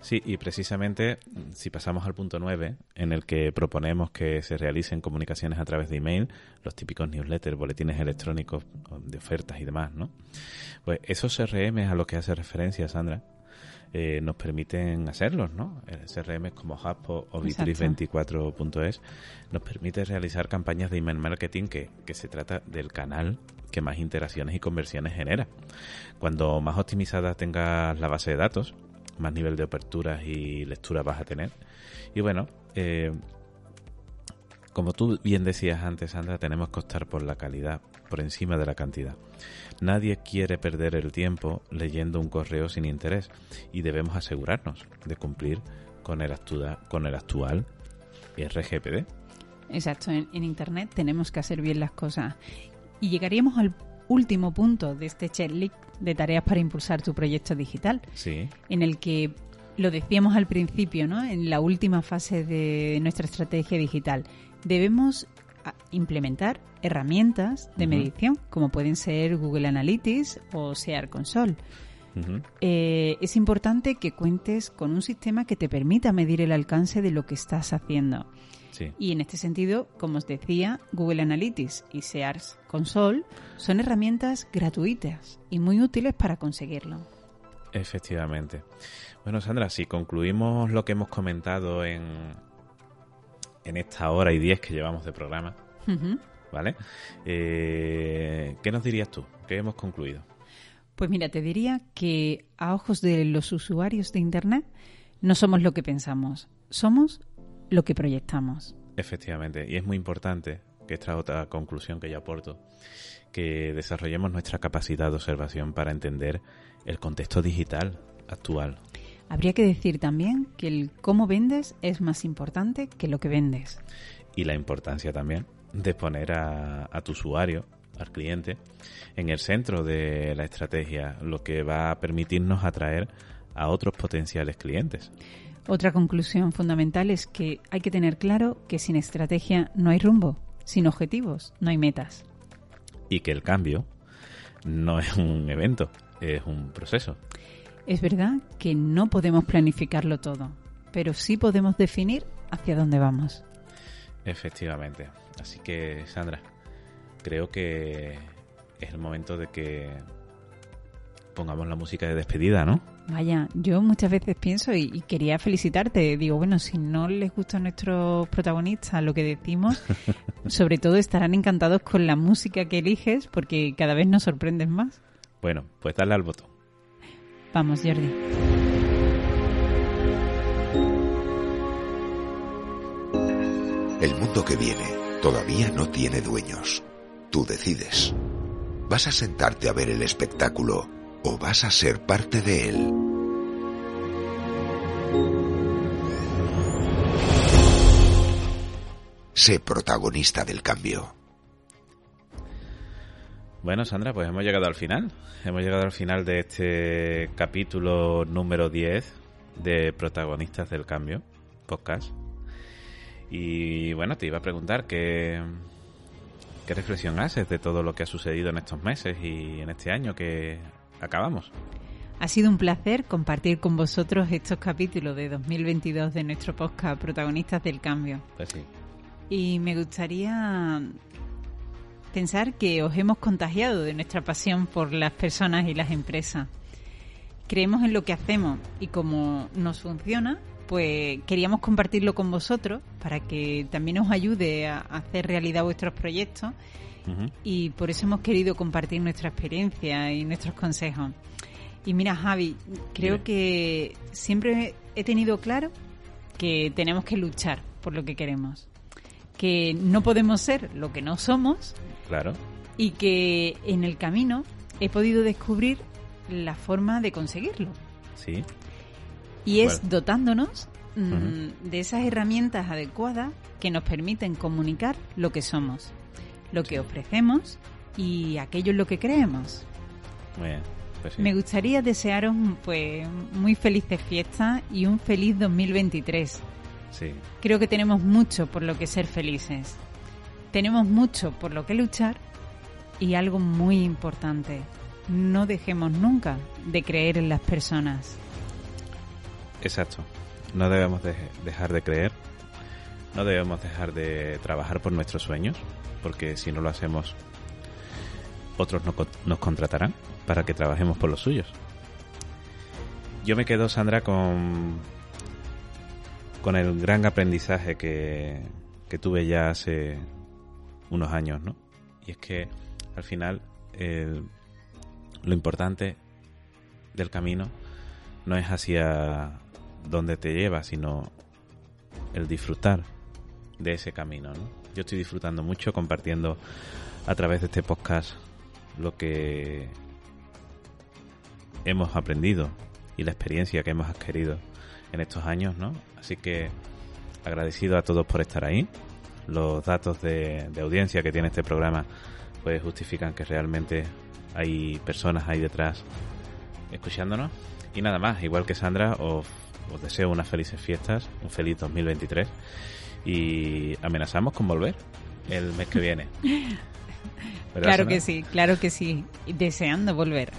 Sí, y precisamente si pasamos al punto 9, en el que proponemos que se realicen comunicaciones a través de email, los típicos newsletters, boletines electrónicos de ofertas y demás, ¿no? Pues esos CRM a los que hace referencia Sandra, eh, nos permiten hacerlos, ¿no? CRM como Hubspot o Bitrix24.es nos permite realizar campañas de email marketing que, que se trata del canal que más interacciones y conversiones genera. Cuando más optimizada tengas la base de datos, más nivel de aperturas y lecturas vas a tener. Y bueno, eh, como tú bien decías antes, Sandra, tenemos que optar por la calidad por encima de la cantidad. Nadie quiere perder el tiempo leyendo un correo sin interés y debemos asegurarnos de cumplir con el, con el actual RGPD. Exacto, en, en, Internet tenemos que hacer bien las cosas. Y llegaríamos al último punto de este checklist de tareas para impulsar tu proyecto digital, sí. en el que lo decíamos al principio, ¿no? en la última fase de nuestra estrategia digital, debemos implementar herramientas de medición, como pueden ser Google Analytics o Sear Console. eh, es importante que cuentes con un sistema que te permita medir el alcance de lo que estás haciendo. Sí. Y en este sentido, como os decía, Google Analytics y Sears Console son herramientas gratuitas y muy útiles para conseguirlo. Efectivamente. Bueno, Sandra, si concluimos lo que hemos comentado en, en esta hora y diez que llevamos de programa, Uh -huh. ¿vale? Eh, ¿Qué nos dirías tú? ¿Qué hemos concluido? Pues mira, te diría que a ojos de los usuarios de Internet no somos lo que pensamos, somos lo que proyectamos. Efectivamente, y es muy importante, que esta es otra conclusión que yo aporto, que desarrollemos nuestra capacidad de observación para entender el contexto digital actual. Habría que decir también que el cómo vendes es más importante que lo que vendes. Y la importancia también de poner a, a tu usuario, al cliente, en el centro de la estrategia, lo que va a permitirnos atraer a otros potenciales clientes. Otra conclusión fundamental es que hay que tener claro que sin estrategia no hay rumbo, sin objetivos no hay metas. Y que el cambio no es un evento, es un proceso. Es verdad que no podemos planificarlo todo, pero sí podemos definir hacia dónde vamos. Efectivamente. Así que, Sandra, creo que es el momento de que pongamos la música de despedida, ¿no? Vaya, yo muchas veces pienso y, y, quería felicitarte. Digo, bueno, si no les gusta a nuestros protagonistas lo que decimos, sobre todo estarán encantados con la música que eliges porque cada vez nos sorprendes más. Bueno, pues dale al botón. Vamos, Jordi. El mundo que viene todavía no tiene dueños. Tú decides. ¿Vas a sentarte a ver el espectáculo o vas a ser parte de él? Sé protagonista del cambio. Bueno, Sandra, pues hemos llegado al final. Hemos llegado al final de este capítulo número 10 de Protagonistas del Cambio, podcast. Y bueno, te iba a preguntar qué, qué reflexión haces de todo lo que ha sucedido en estos meses y en este año que acabamos. Ha sido un placer compartir con vosotros estos capítulos de 2022 de nuestro podcast Protagonistas del Cambio. Pues sí. Y me gustaría pensar que os hemos contagiado de nuestra pasión por las personas y las empresas. Creemos en lo que hacemos y como nos funciona, pues queríamos compartirlo con vosotros para que también os ayude a hacer realidad vuestros proyectos uh -huh. y por eso hemos querido compartir nuestra experiencia y nuestros consejos. Y mira, Javi, creo Bien. que siempre he tenido claro que tenemos que luchar por lo que queremos, que no podemos ser lo que no somos. Claro. Y que en el camino he podido descubrir la forma de conseguirlo. Sí. Y es bueno. dotándonos uh -huh. de esas herramientas adecuadas que nos permiten comunicar lo que somos, lo que ofrecemos y aquello en lo que creemos. Muy bien. Pues sí. Me gustaría desearos pues muy felices fiestas y un feliz 2023. Sí, Creo que tenemos mucho por lo que ser felices. Tenemos mucho por lo que luchar y algo muy importante. No dejemos nunca de creer en las personas. exacto. No debemos de- dejar de creer, no debemos dejar de trabajar por nuestros sueños, porque si no lo hacemos, otros no co- nos contratarán para que trabajemos por los suyos. Yo me quedo, Sandra, con, con el gran aprendizaje que, que tuve ya hace unos años, ¿no? Y es que al final lo importante del camino no es hacia donde te lleva, sino el disfrutar de ese camino, ¿no? Yo estoy disfrutando mucho compartiendo a través de este podcast lo que hemos aprendido y la experiencia que hemos adquirido en estos años, ¿no? Así que agradecido a todos por estar ahí. Los datos de, de audiencia que tiene este programa pues justifican que realmente hay personas ahí detrás escuchándonos. Y nada más, igual que Sandra, os, os deseo unas felices fiestas, un feliz 2023 y amenazamos con volver el mes que viene. ¿Verdad, Claro Sandra? que sí, claro que sí. Deseando volver.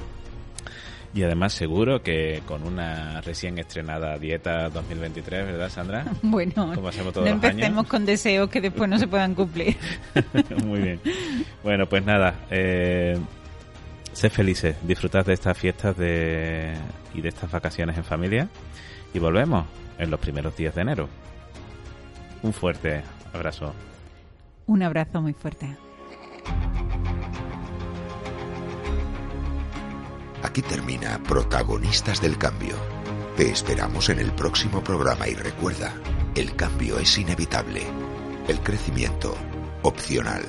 Y además seguro que con una recién estrenada dieta 2023, ¿verdad, Sandra? Bueno, Como hacemos no los empecemos años. con deseos que después no se puedan cumplir. Muy bien. Bueno, pues nada, eh, sed felices, disfrutad de estas fiestas de, y de estas vacaciones en familia y volvemos en los primeros días de enero. Un fuerte abrazo. Un abrazo muy fuerte. Aquí termina Protagonistas del Cambio. Te esperamos en el próximo programa y recuerda, el cambio es inevitable, el crecimiento opcional.